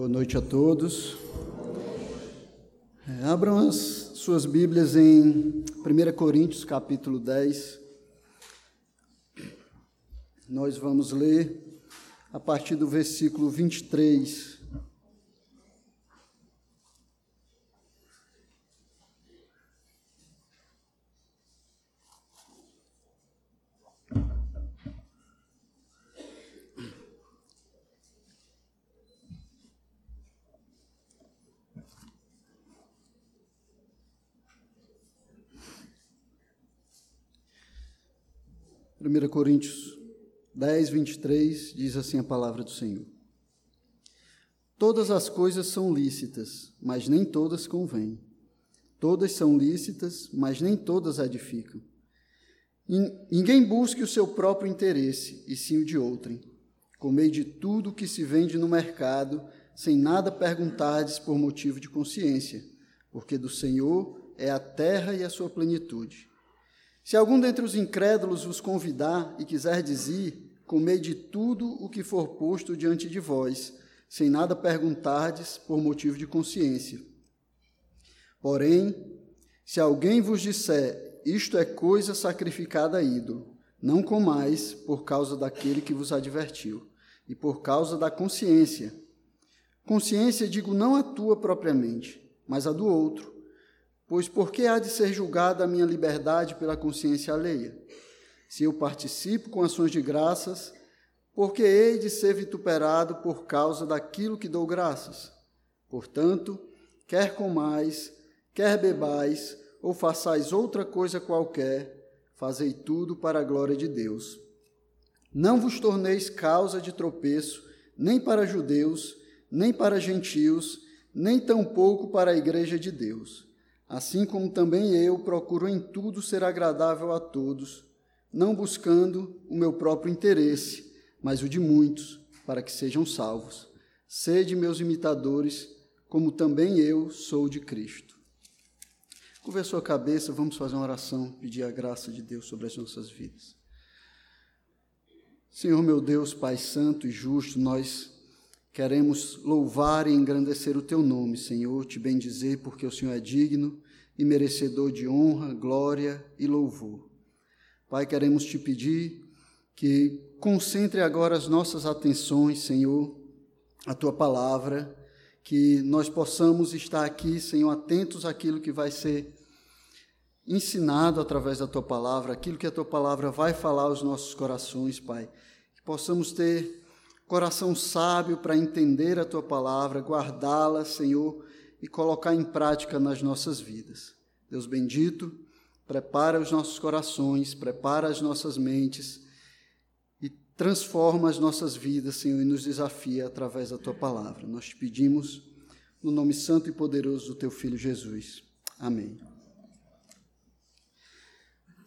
Boa noite a todos. É, abram as suas Bíblias em 1 Coríntios, capítulo 10. Nós vamos ler a partir do versículo 23. 1 Coríntios 10, 23, diz assim a palavra do Senhor. Todas as coisas são lícitas, mas nem todas convêm. Todas são lícitas, mas nem todas edificam. Ninguém busque o seu próprio interesse, e sim o de outrem. Comei de tudo que se vende no mercado, sem nada perguntardes por motivo de consciência, porque do Senhor é a terra e a sua plenitude. Se algum dentre os incrédulos vos convidar e quiser dizer, comei de tudo o que for posto diante de vós, sem nada perguntardes por motivo de consciência. Porém, se alguém vos disser, isto é coisa sacrificada a ídolo, não comais por causa daquele que vos advertiu, e por causa da consciência. Consciência, digo, não a tua propriamente, mas a do outro Pois por que há de ser julgada a minha liberdade pela consciência alheia? Se eu participo com ações de graças, por que hei de ser vituperado por causa daquilo que dou graças? Portanto, quer comais, quer bebais, ou façais outra coisa qualquer, fazei tudo para a glória de Deus. Não vos torneis causa de tropeço, nem para judeus, nem para gentios, nem tampouco para a igreja de Deus assim como também eu procuro em tudo ser agradável a todos, não buscando o meu próprio interesse, mas o de muitos, para que sejam salvos. Sede meus imitadores, como também eu sou de Cristo. Curva a sua cabeça, vamos fazer uma oração, pedir a graça de Deus sobre as nossas vidas. Senhor meu Deus, Pai Santo e Justo, nós Queremos louvar e engrandecer o teu nome, Senhor, te bendizer, porque o Senhor é digno e merecedor de honra, glória e louvor. Pai, queremos te pedir que concentre agora as nossas atenções, Senhor, a tua palavra, que nós possamos estar aqui, Senhor, atentos àquilo que vai ser ensinado através da tua palavra, aquilo que a tua palavra vai falar aos nossos corações, Pai. Que possamos ter coração sábio para entender a tua palavra, guardá-la, Senhor, e colocar em prática nas nossas vidas. Deus bendito, prepara os nossos corações, prepara as nossas mentes e transforma as nossas vidas, Senhor, e nos desafia através da tua palavra. Nós te pedimos no nome santo e poderoso do teu filho Jesus. Amém.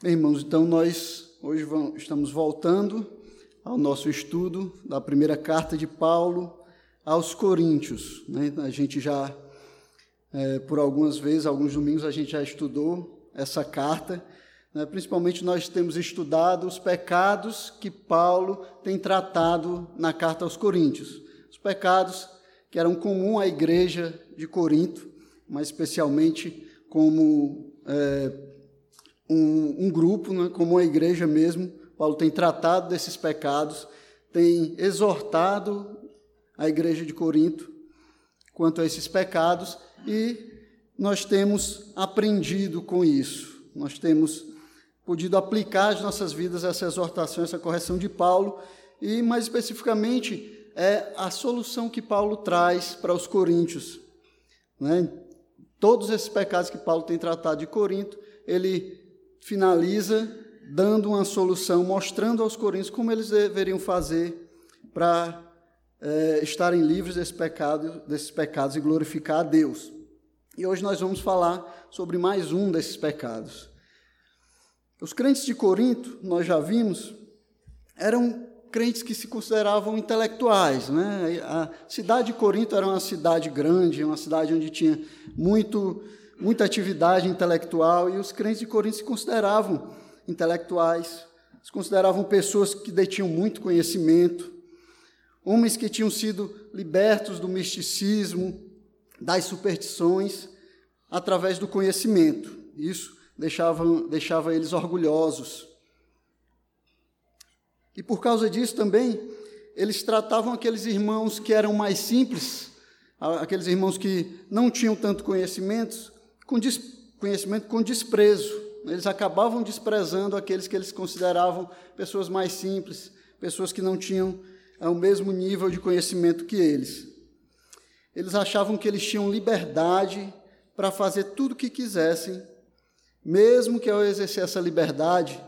Bem, irmãos, então nós hoje vamos, estamos voltando ao nosso estudo da primeira carta de Paulo aos Coríntios. Né? A gente já, é, por algumas vezes, alguns domingos, a gente já estudou essa carta. Né? Principalmente nós temos estudado os pecados que Paulo tem tratado na carta aos Coríntios. Os pecados que eram comuns à igreja de Corinto, mas especialmente como é, um, um, grupo, né? como a igreja mesmo, Paulo tem tratado desses pecados, tem exortado a igreja de Corinto quanto a esses pecados e nós temos aprendido com isso. Nós temos podido aplicar às nossas vidas essa exortação, essa correção de Paulo e, mais especificamente, é a solução que Paulo traz para os coríntios. Né? Todos esses pecados que Paulo tem tratado de Corinto, ele finaliza dando uma solução, mostrando aos coríntios como eles deveriam fazer para é, estarem livres desse pecado, desses pecados e glorificar a Deus. E hoje nós vamos falar sobre mais um desses pecados. Os crentes de Corinto, nós já vimos, eram crentes que se consideravam intelectuais. Né? A cidade de Corinto era uma cidade grande, uma cidade onde tinha muito, muita atividade intelectual, e os crentes de Corinto se consideravam intelectuais, se consideravam pessoas que detinham muito conhecimento. homens que tinham sido libertos do misticismo, das superstições, através do conhecimento. Isso deixava, deixava eles orgulhosos. E por causa disso também, eles tratavam aqueles irmãos que eram mais simples, aqueles irmãos que não tinham tanto conhecimento, com conhecimento com desprezo. Eles acabavam desprezando aqueles que eles consideravam pessoas mais simples, pessoas que não tinham é, o mesmo nível de conhecimento que eles. Eles achavam que eles tinham liberdade para fazer tudo o que quisessem, mesmo que ao exercer essa liberdade,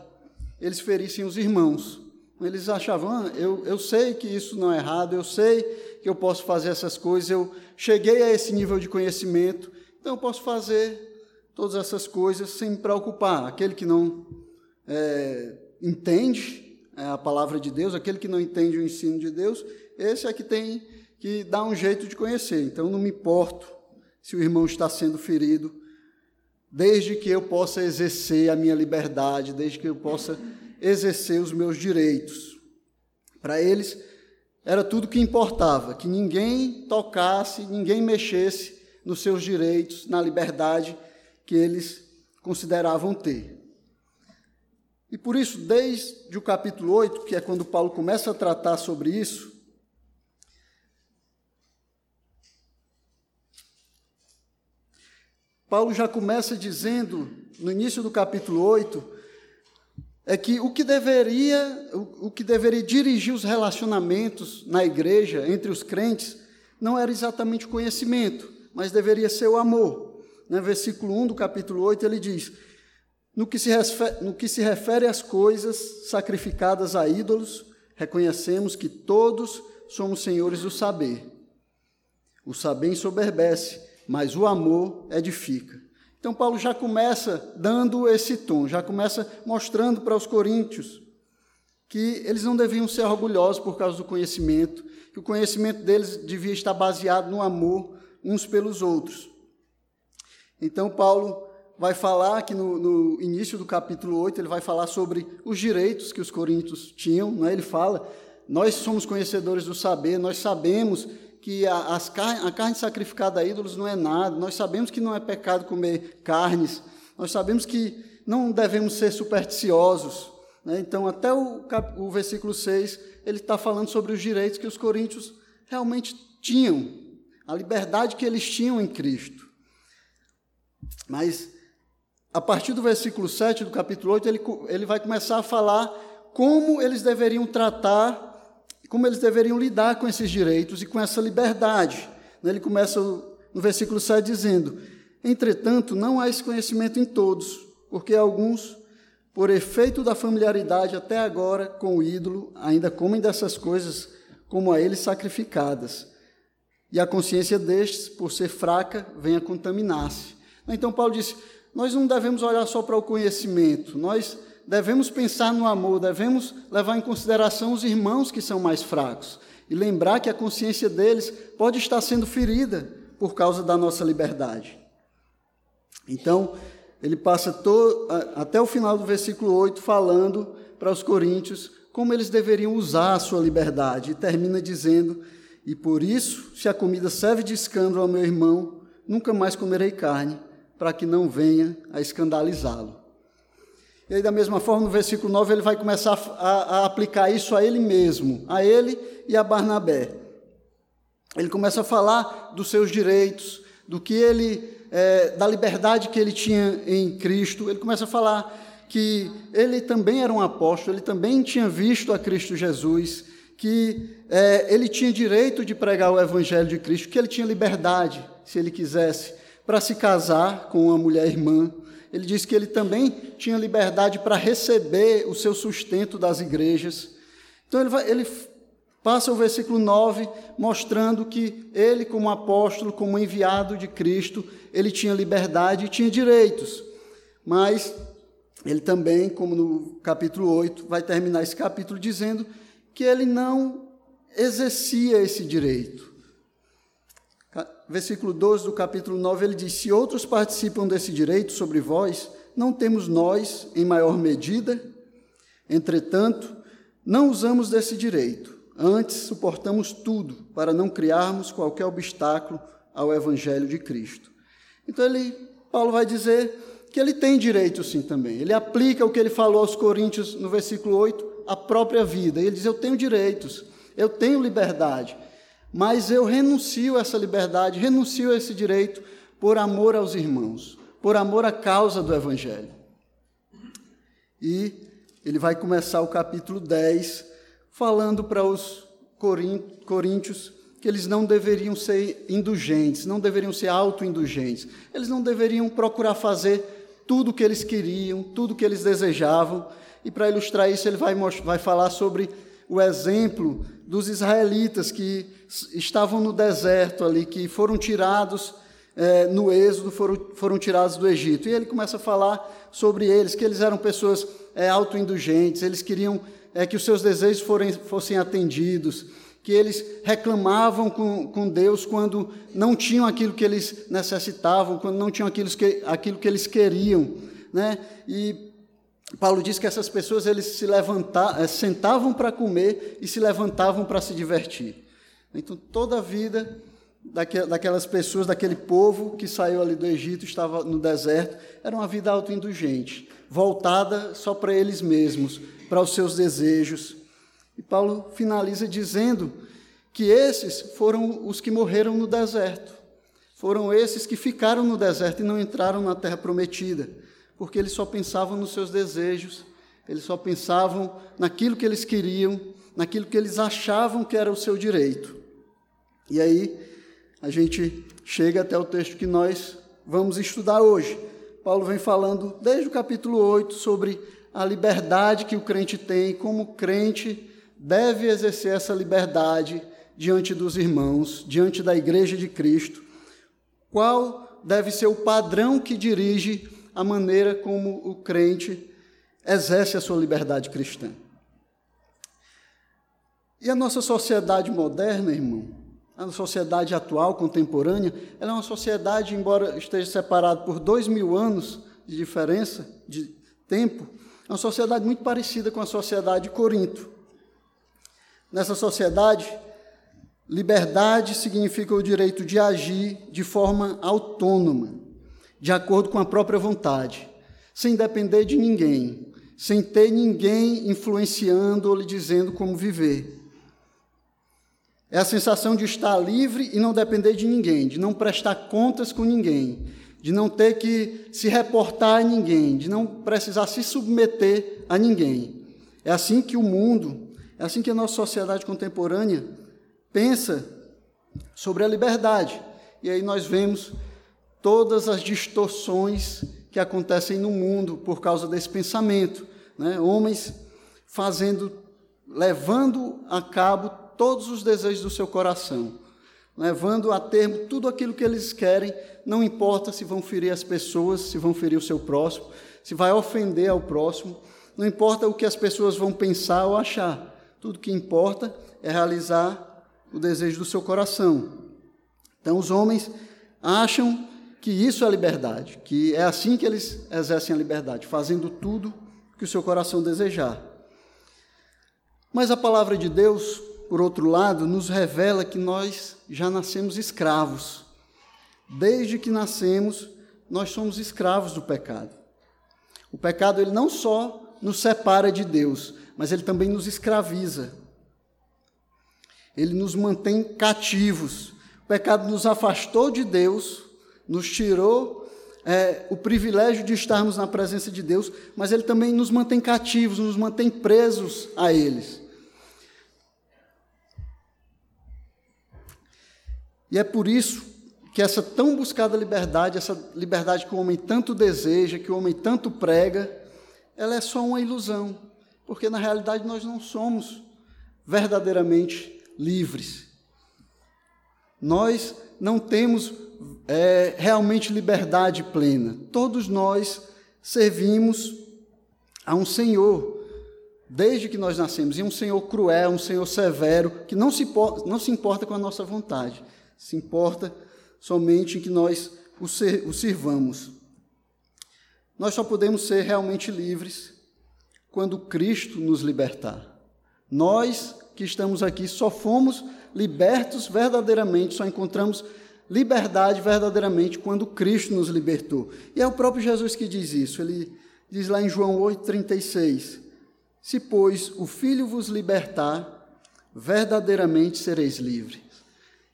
eles ferissem os irmãos. Eles achavam, ah, eu, eu sei que isso não é errado, eu sei que eu posso fazer essas coisas, eu cheguei a esse nível de conhecimento, então eu posso fazer todas essas coisas sem me preocupar. Aquele que não é, entende é, a palavra de Deus, aquele que não entende o ensino de Deus, esse é que tem que dar um jeito de conhecer. Então não me importo se o irmão está sendo ferido, desde que eu possa exercer a minha liberdade, desde que eu possa exercer os meus direitos. Para eles, era tudo que importava, que ninguém tocasse, ninguém mexesse nos seus direitos, na liberdade que eles consideravam ter. E por isso, desde o capítulo 8, que é quando Paulo começa a tratar sobre isso, Paulo já começa dizendo, no início do capítulo 8, é que o que deveria, o, que deveria dirigir os relacionamentos na igreja entre os crentes não era exatamente o conhecimento, mas deveria ser o amor. No versículo 1 do capítulo 8 ele diz: no que, se refere, no que se refere às coisas sacrificadas a ídolos, reconhecemos que todos somos senhores do saber. O saber ensoberbece, mas o amor edifica. Então, Paulo já começa dando esse tom, já começa mostrando para os coríntios que eles não deviam ser orgulhosos por causa do conhecimento, que o conhecimento deles devia estar baseado no amor uns pelos outros. Então, Paulo vai falar que no, no, início do capítulo 8, ele vai falar sobre os direitos que os coríntios tinham. Né? Ele fala: Nós somos conhecedores do saber, nós sabemos que a, as a carne sacrificada a ídolos não é nada, nós sabemos que não é pecado comer carnes, nós sabemos que não devemos ser supersticiosos. Né? Então, até o, o versículo 6, ele está falando sobre os direitos que os coríntios realmente tinham, a liberdade que eles tinham em Cristo. Mas, a partir do versículo 7 do capítulo 8, ele, ele vai começar a falar como eles deveriam tratar como eles deveriam lidar com esses direitos e com essa liberdade. Né, ele começa no versículo 7 dizendo: Entretanto, não há esse conhecimento em todos, porque alguns, por efeito da familiaridade até agora com o ídolo, ainda comem dessas coisas como a eles sacrificadas. E a consciência destes, por ser fraca, vem a contaminar-se. Então, Paulo disse: nós não devemos olhar só para o conhecimento, nós devemos pensar no amor, devemos levar em consideração os irmãos que são mais fracos e lembrar que a consciência deles pode estar sendo ferida por causa da nossa liberdade. Então, ele passa até o final do versículo 8 falando para os coríntios como eles deveriam usar a sua liberdade, e termina dizendo: E por isso, se a comida serve de escândalo ao meu irmão, nunca mais comerei carne, para que não venha a escandalizá-lo. E aí, da mesma forma, no versículo 9, ele vai começar a, a, aplicar isso a ele mesmo, a ele e a Barnabé. Ele começa a falar dos seus direitos, do que ele, é, da liberdade que ele tinha em Cristo. Ele começa a falar que ele também era um apóstolo, ele também tinha visto a Cristo Jesus, que é, ele tinha direito de pregar o Evangelho de Cristo, que ele tinha liberdade, se ele quisesse, para se casar com uma mulher irmã ele diz que ele também tinha liberdade para receber o seu sustento das igrejas. Então ele, vai, ele passa o versículo 9 mostrando que ele, como apóstolo, como enviado de Cristo, ele tinha liberdade e tinha direitos. Mas ele também, como no capítulo 8, vai terminar esse capítulo dizendo que ele não exercia esse direito versículo 12 do capítulo 9, ele diz: Se outros participam desse direito sobre vós, não temos nós em maior medida? Entretanto, não usamos desse direito. Antes, suportamos tudo para não criarmos qualquer obstáculo ao evangelho de Cristo. Então ele, Paulo vai dizer que ele tem direito sim também. Ele aplica o que ele falou aos Coríntios no versículo 8 à própria vida. Ele diz: "Eu tenho direitos, eu tenho liberdade, mas eu renuncio a essa liberdade, renuncio a esse direito por amor aos irmãos, por amor à causa do evangelho". E ele vai começar o capítulo 10 falando para os coríntios que eles não deveriam ser indulgentes, não deveriam ser autoindulgentes. Eles não deveriam procurar fazer tudo o que eles queriam, tudo o que eles desejavam. E para ilustrar isso, ele vai, vai falar sobre o exemplo dos israelitas que estavam no deserto ali, que foram tirados é, no êxodo, foram, foram tirados do Egito. E ele começa a falar sobre eles, que eles eram pessoas é, autoindulgentes, eles queriam é, que os seus desejos forem, fossem atendidos, que eles reclamavam com, com Deus quando não tinham aquilo que eles necessitavam, quando não tinham aquilo que, aquilo que eles queriam. Né? E Paulo diz que essas pessoas eles se levantavam, eh, sentavam para comer e se levantavam para se divertir. Então, toda a vida daquelas pessoas, daquele povo que saiu ali do Egito, estava no deserto, era uma vida autoindulgente, voltada só para eles mesmos, para os seus desejos, e Paulo finaliza dizendo que esses foram os que morreram no deserto. Foram esses que ficaram no deserto e não entraram na terra prometida, porque eles só pensavam nos seus desejos, eles só pensavam naquilo que eles queriam, naquilo que eles achavam que era o seu direito. E aí a gente chega até o texto que nós vamos estudar hoje. Paulo vem falando desde o capítulo 8 sobre a liberdade que o crente tem, como crente deve exercer essa liberdade diante dos irmãos, diante da igreja de Cristo. Qual deve ser o padrão que dirige a maneira como o crente exerce a sua liberdade cristã? E a nossa sociedade moderna, irmão, a sociedade atual, contemporânea, ela é uma sociedade, embora esteja separada por dois mil anos de diferença de tempo, é uma sociedade muito parecida com a sociedade de Corinto. Nessa sociedade, liberdade significa o direito de agir de forma autônoma, de acordo com a própria vontade, sem depender de ninguém, sem ter ninguém influenciando ou lhe dizendo como viver. É a sensação de estar livre e não depender de ninguém, de não prestar contas com ninguém, de não ter que se reportar a ninguém, de não precisar se submeter a ninguém. É assim que o mundo é assim que a nossa sociedade contemporânea pensa sobre a liberdade. E aí nós vemos todas as distorções que acontecem no mundo por causa desse pensamento. Né? Homens fazendo, levando a cabo todos os desejos do seu coração, levando a termo tudo aquilo que eles querem, não importa se vão ferir as pessoas, se vão ferir o seu próximo, se vai ofender ao próximo, não importa o que as pessoas vão pensar ou achar. Tudo que importa é realizar o desejo do seu coração. Então, os homens acham que isso é liberdade, que é assim que eles exercem a liberdade, fazendo tudo que o seu coração desejar. Mas a palavra de Deus, por outro lado, nos revela que nós já nascemos escravos. Desde que nascemos, nós somos escravos do pecado. O pecado ele não só nos separa de Deus, mas ele também nos escraviza. Ele nos mantém cativos. O pecado nos afastou de Deus, nos tirou é, o privilégio de estarmos na presença de Deus, mas ele também nos mantém cativos, nos mantém presos a eles. E é por isso que essa tão buscada liberdade, essa liberdade que o homem tanto deseja, que o homem tanto prega, ela é só uma ilusão porque na realidade nós não somos verdadeiramente livres. Nós não temos é, realmente liberdade plena. Todos nós servimos a um Senhor, desde que nós nascemos, e um Senhor cruel, um Senhor severo, que não se, não se importa com a nossa vontade, se importa somente em que nós o, ser, o sirvamos. Nós só podemos ser realmente livres quando Cristo nos libertar. Nós que estamos aqui só fomos libertos verdadeiramente, só encontramos liberdade verdadeiramente quando Cristo nos libertou. E é o próprio Jesus que diz isso. Ele diz lá em João 8,36: Se, pois, o Filho vos libertar, verdadeiramente sereis livres.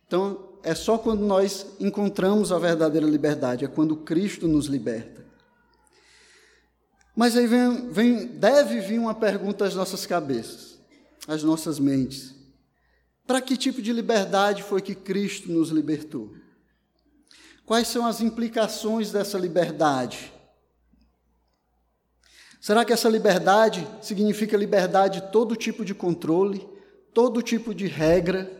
Então, é só quando nós encontramos a verdadeira liberdade, é quando Cristo nos liberta. Mas aí vem, vem, deve vir uma pergunta às nossas cabeças, às nossas mentes. Para que tipo de liberdade foi que Cristo nos libertou? Quais são as implicações dessa liberdade? Será que essa liberdade significa liberdade de todo tipo de controle, todo tipo de regra,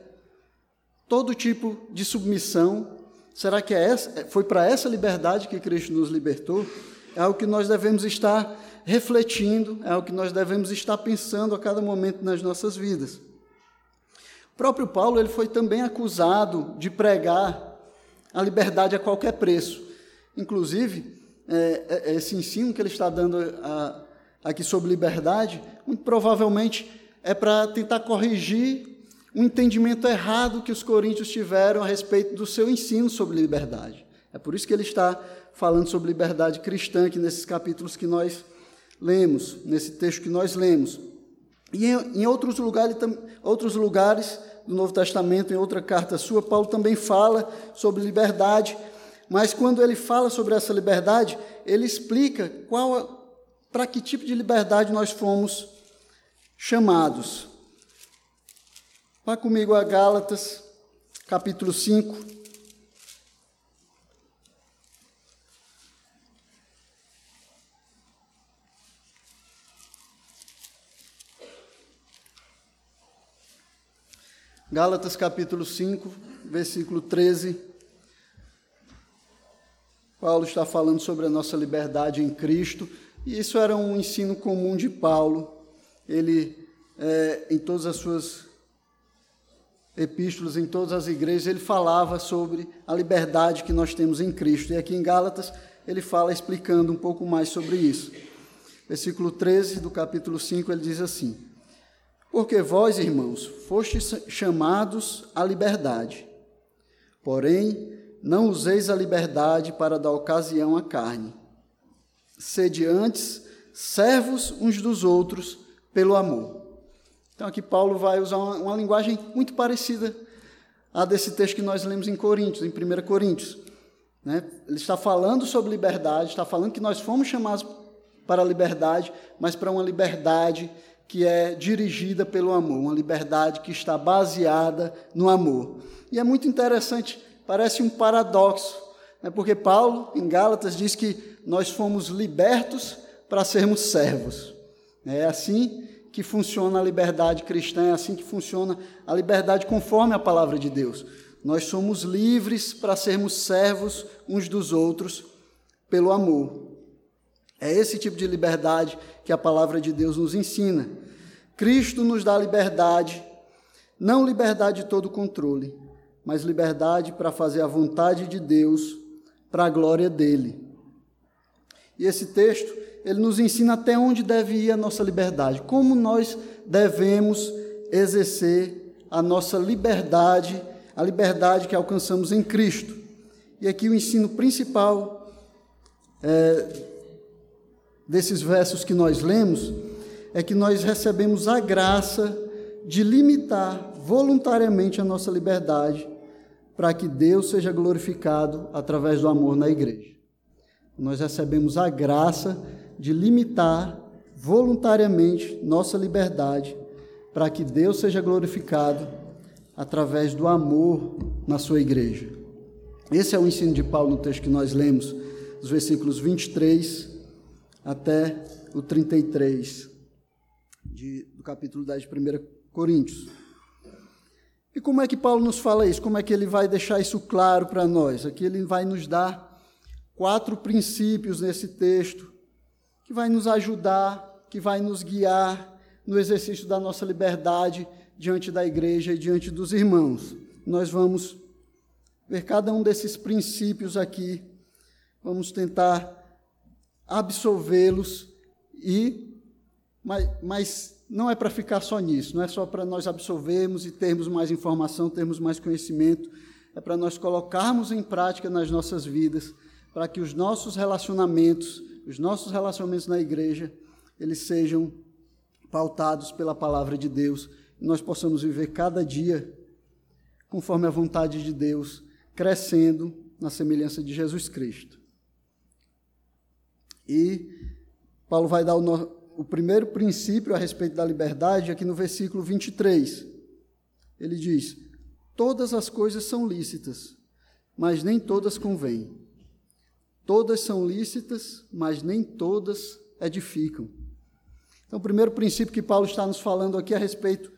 todo tipo de submissão? Será que é essa, foi para essa liberdade que Cristo nos libertou? É algo que nós devemos estar refletindo, é algo que nós devemos estar pensando a cada momento nas nossas vidas. O próprio Paulo ele foi também acusado de pregar a liberdade a qualquer preço. Inclusive, é, é, esse ensino que ele está dando a, aqui sobre liberdade, muito provavelmente é para tentar corrigir um entendimento errado que os coríntios tiveram a respeito do seu ensino sobre liberdade. É por isso que ele está falando sobre liberdade cristã aqui nesses capítulos que nós lemos, nesse texto que nós lemos. E em, em outros, lugares, outros lugares do Novo Testamento, em outra carta sua, Paulo também fala sobre liberdade, mas quando ele fala sobre essa liberdade, ele explica qual para que tipo de liberdade nós fomos chamados. Vá comigo a Gálatas, capítulo 5. Gálatas capítulo 5, versículo 13. Paulo está falando sobre a nossa liberdade em Cristo, e isso era um ensino comum de Paulo. Ele, é, em todas as suas epístolas, em todas as igrejas, ele falava sobre a liberdade que nós temos em Cristo. E aqui em Gálatas, ele fala explicando um pouco mais sobre isso. Versículo 13 do capítulo 5, ele diz assim: porque vós, irmãos, fostes chamados à liberdade. Porém, não useis a liberdade para dar ocasião à carne. Sede antes servos uns dos outros pelo amor. Então, aqui Paulo vai usar uma, uma linguagem muito parecida à desse texto que nós lemos em Coríntios, em 1 Coríntios. Né? Ele está falando sobre liberdade, está falando que nós fomos chamados para a liberdade, mas para uma liberdade que é dirigida pelo amor, uma liberdade que está baseada no amor. E é muito interessante, parece um paradoxo, né? porque Paulo, em Gálatas, diz que nós fomos libertos para sermos servos. É assim que funciona a liberdade cristã, é assim que funciona a liberdade conforme a palavra de Deus. Nós somos livres para sermos servos uns dos outros pelo amor. É esse tipo de liberdade que a palavra de Deus nos ensina. Cristo nos dá liberdade, não liberdade de todo controle, mas liberdade para fazer a vontade de Deus, para a glória dele. E esse texto, ele nos ensina até onde deve ir a nossa liberdade, como nós devemos exercer a nossa liberdade, a liberdade que alcançamos em Cristo. E aqui o ensino principal é, desses versos que nós lemos é que nós recebemos a graça de limitar voluntariamente a nossa liberdade para que Deus seja glorificado através do amor na igreja. Nós recebemos a graça de limitar voluntariamente nossa liberdade para que Deus seja glorificado através do amor na sua igreja. Esse é o ensino de Paulo no texto que nós lemos, os versículos 23 até o 33 de, do capítulo 10 de 1 Coríntios. E como é que Paulo nos fala isso? Como é que ele vai deixar isso claro para nós? Aqui ele vai nos dar quatro princípios nesse texto que vai nos ajudar, que vai nos guiar no exercício da nossa liberdade diante da igreja e diante dos irmãos. Nós vamos ver cada um desses princípios aqui, vamos tentar absolvê-los e mas, mas não é para ficar só nisso, não é só para nós absorvermos e termos mais informação, termos mais conhecimento, é para nós colocarmos em prática nas nossas vidas, para que os nossos relacionamentos, os nossos relacionamentos na igreja, eles sejam pautados pela palavra de Deus, e nós possamos viver cada dia conforme a vontade de Deus, crescendo na semelhança de Jesus Cristo. E Paulo vai dar o, no, o primeiro princípio a respeito da liberdade aqui no versículo 23. Ele diz: Todas as coisas são lícitas, mas nem todas convêm. Todas são lícitas, mas nem todas edificam. Então, o primeiro princípio que Paulo está nos falando aqui a respeito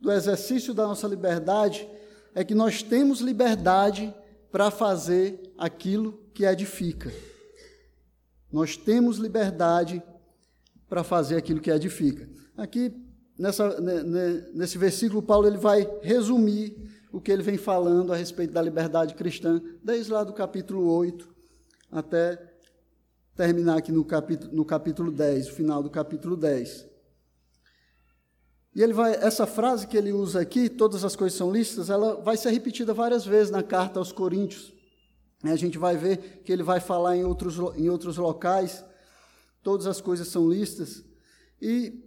do exercício da nossa liberdade é que nós temos liberdade para fazer aquilo que edifica. Nós temos liberdade para fazer aquilo que edifica. Aqui, nessa, nesse versículo, Paulo ele vai resumir o que ele vem falando a respeito da liberdade cristã, desde lá do capítulo 8 até terminar aqui no capítulo, no capítulo 10, o final do capítulo 10. E ele vai, essa frase que ele usa aqui, todas as coisas são lícitas, ela vai ser repetida várias vezes na carta aos Coríntios. A gente vai ver que ele vai falar em outros, em outros locais, todas as coisas são lícitas. E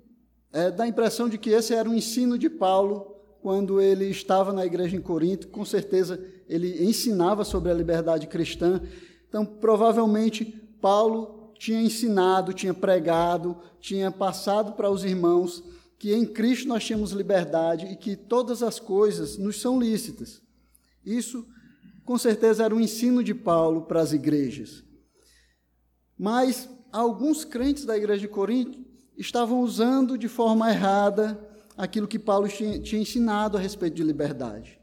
é, dá a impressão de que esse era o ensino de Paulo quando ele estava na igreja em Corinto. Com certeza ele ensinava sobre a liberdade cristã. Então, provavelmente, Paulo tinha ensinado, tinha pregado, tinha passado para os irmãos que em Cristo nós temos liberdade e que todas as coisas nos são lícitas. Isso, com certeza, era um ensino de Paulo para as igrejas. Mas alguns crentes da igreja de Corinto estavam usando de forma errada aquilo que Paulo tinha, ensinado a respeito de liberdade.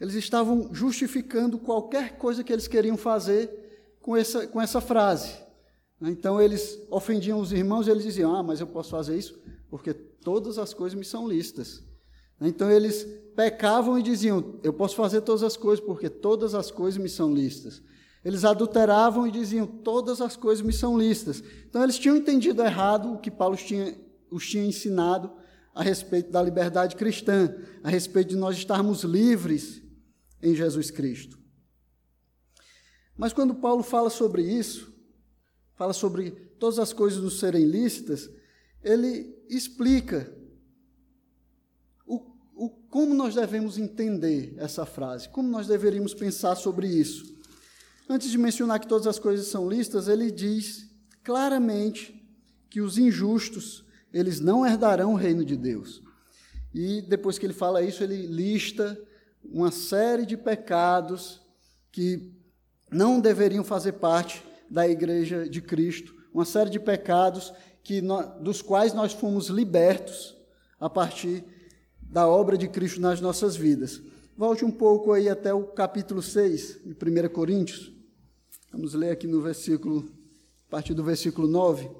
Eles estavam justificando qualquer coisa que eles queriam fazer com essa, com essa frase. Né? Então eles ofendiam os irmãos e eles diziam: Ah, mas eu posso fazer isso porque todas as coisas me são listas. Né? Então eles pecavam e diziam: Eu posso fazer todas as coisas porque todas as coisas me são listas. Eles adulteravam e diziam: Todas as coisas me são listas. Então eles tinham entendido errado o que Paulo tinha, os tinha ensinado a respeito da liberdade cristã, a respeito de nós estarmos livres em Jesus Cristo. Mas quando Paulo fala sobre isso, fala sobre todas as coisas nos serem lícitas, ele explica o, o, como nós devemos entender essa frase, como nós deveríamos pensar sobre isso. Antes de mencionar que todas as coisas são lícitas, ele diz claramente que os injustos, eles não herdarão o reino de Deus. E depois que ele fala isso, ele lista uma série de pecados que não deveriam fazer parte da igreja de Cristo, uma série de pecados que dos quais nós fomos libertos a partir da obra de Cristo nas nossas vidas. Volte um pouco aí até o capítulo 6 de 1 Coríntios. Vamos ler aqui no versículo, a partir do versículo 9.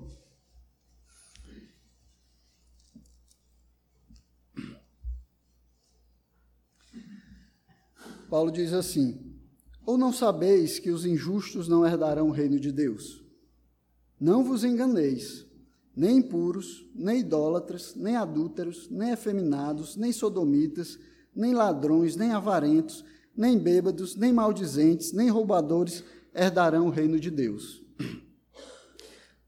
Paulo diz assim: ou não sabeis que os injustos não herdarão o reino de Deus? Não vos enganeis, nem impuros, nem idólatras, nem adúlteros, nem efeminados, nem sodomitas, nem ladrões, nem avarentos, nem bêbados, nem maldizentes, nem roubadores herdarão o reino de Deus.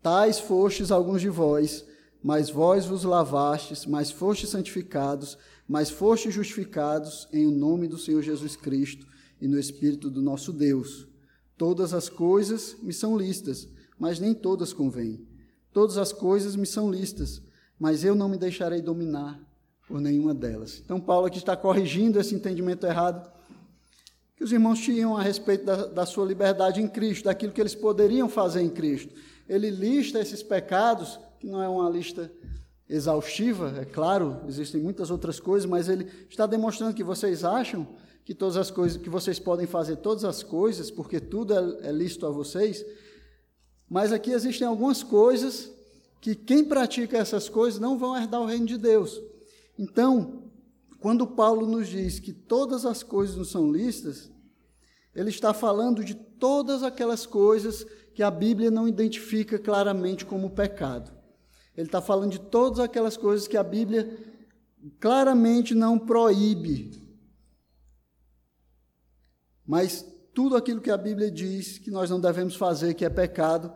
Tais fostes alguns de vós, mas vós vos lavastes, mas fostes santificados, mas fostes justificados em o nome do Senhor Jesus Cristo e no Espírito do nosso Deus. Todas as coisas me são listas, mas nem todas convêm. Todas as coisas me são listas, mas eu não me deixarei dominar por nenhuma delas. Então, Paulo aqui está corrigindo esse entendimento errado que os irmãos tinham a respeito da, da sua liberdade em Cristo, daquilo que eles poderiam fazer em Cristo. Ele lista esses pecados, que não é uma lista exaustiva, é claro, existem muitas outras coisas, mas ele está demonstrando que vocês acham que todas as coisas, que vocês podem fazer todas as coisas, porque tudo é, é lícito a vocês. Mas aqui existem algumas coisas que quem pratica essas coisas não vão herdar o reino de Deus. Então, quando Paulo nos diz que todas as coisas não são listas, ele está falando de todas aquelas coisas que a Bíblia não identifica claramente como pecado. Ele está falando de todas aquelas coisas que a Bíblia claramente não proíbe. Mas tudo aquilo que a Bíblia diz que nós não devemos fazer, que é pecado,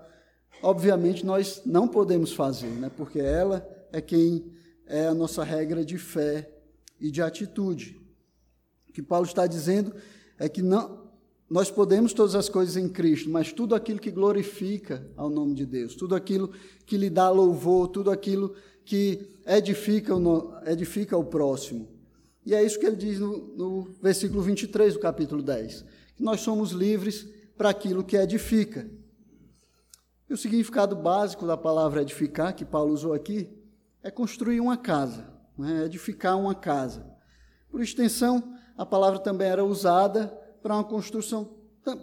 obviamente nós não podemos fazer, né? porque ela é quem é a nossa regra de fé e de atitude. O que Paulo está dizendo é que não, nós podemos todas as coisas em Cristo, mas tudo aquilo que glorifica ao nome de Deus, tudo aquilo que lhe dá louvor, tudo aquilo que edifica o, edifica o próximo. E é isso que ele diz no, no versículo 23 do capítulo 10, que nós somos livres para aquilo que edifica. E o significado básico da palavra edificar, que Paulo usou aqui, é construir uma casa, né? edificar uma casa. Por extensão, a palavra também era usada para uma construção,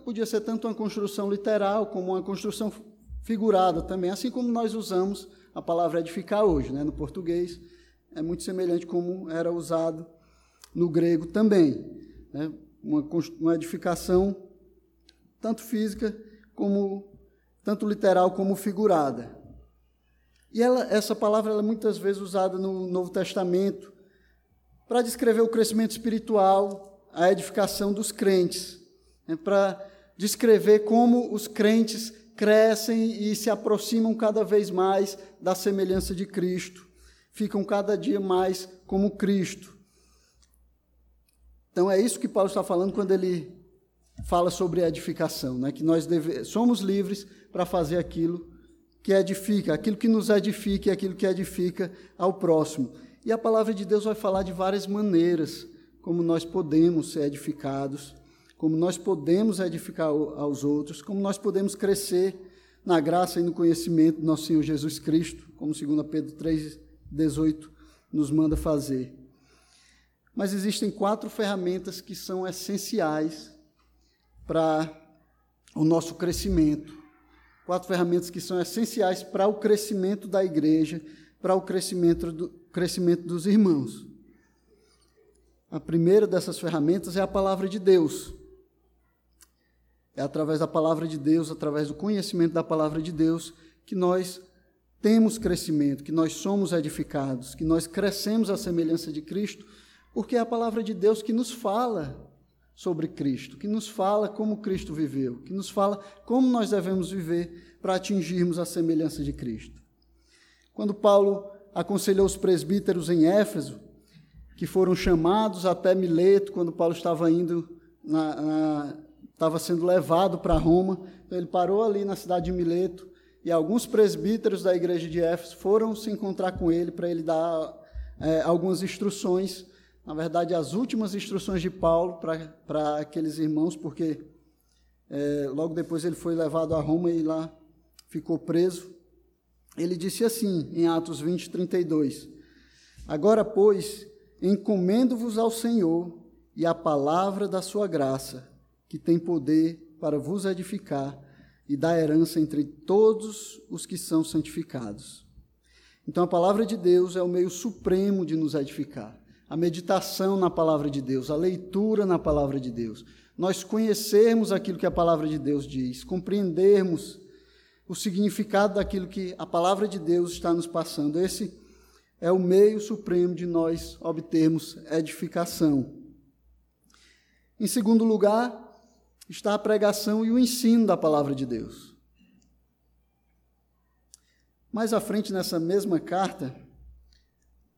podia ser tanto uma construção literal como uma construção figurada também, assim como nós usamos a palavra edificar hoje, né? no português, é muito semelhante como era usado no grego também. Né? Uma, uma edificação tanto física como tanto literal como figurada. E ela, essa palavra é muitas vezes usada no Novo Testamento para descrever o crescimento espiritual, a edificação dos crentes, né, para descrever como os crentes crescem e se aproximam cada vez mais da semelhança de Cristo, ficam cada dia mais como Cristo. Então é isso que Paulo está falando quando ele fala sobre a edificação, né? que nós deve, somos livres para fazer aquilo que edifica, aquilo que nos edifica e aquilo que edifica ao próximo. E a palavra de Deus vai falar de várias maneiras como nós podemos ser edificados, como nós podemos edificar aos outros, como nós podemos crescer na graça e no conhecimento do nosso Senhor Jesus Cristo, como 2 Pedro 3,18 nos manda fazer. Mas existem quatro ferramentas que são essenciais para o nosso crescimento. Quatro ferramentas que são essenciais para o crescimento da igreja, para o crescimento, do, crescimento dos irmãos. A primeira dessas ferramentas é a palavra de Deus. É através da palavra de Deus, através do conhecimento da palavra de Deus, que nós temos crescimento, que nós somos edificados, que nós crescemos à semelhança de Cristo, porque é a palavra de Deus que nos fala sobre Cristo, que nos fala como Cristo viveu, que nos fala como nós devemos viver para atingirmos a semelhança de Cristo. Quando Paulo aconselhou os presbíteros em Éfeso, que foram chamados até Mileto, quando Paulo estava indo, na, na, estava sendo levado para Roma. Então, ele parou ali na cidade de Mileto e alguns presbíteros da igreja de Éfeso foram se encontrar com ele para ele dar é, algumas instruções, na verdade, as últimas instruções de Paulo para aqueles irmãos, porque é, logo depois ele foi levado a Roma e lá ficou preso. Ele disse assim, em Atos 20, 32: Agora, pois, encomendo-vos ao Senhor e à palavra da sua graça, que tem poder para vos edificar e dar herança entre todos os que são santificados. Então, a palavra de Deus é o meio supremo de nos edificar. A meditação na palavra de Deus, a leitura na palavra de Deus, nós conhecermos aquilo que a palavra de Deus diz, compreendermos o significado daquilo que a palavra de Deus está nos passando. Esse é o meio supremo de nós obtermos edificação. Em segundo lugar, está a pregação e o ensino da palavra de Deus. Mais à frente, nessa mesma carta,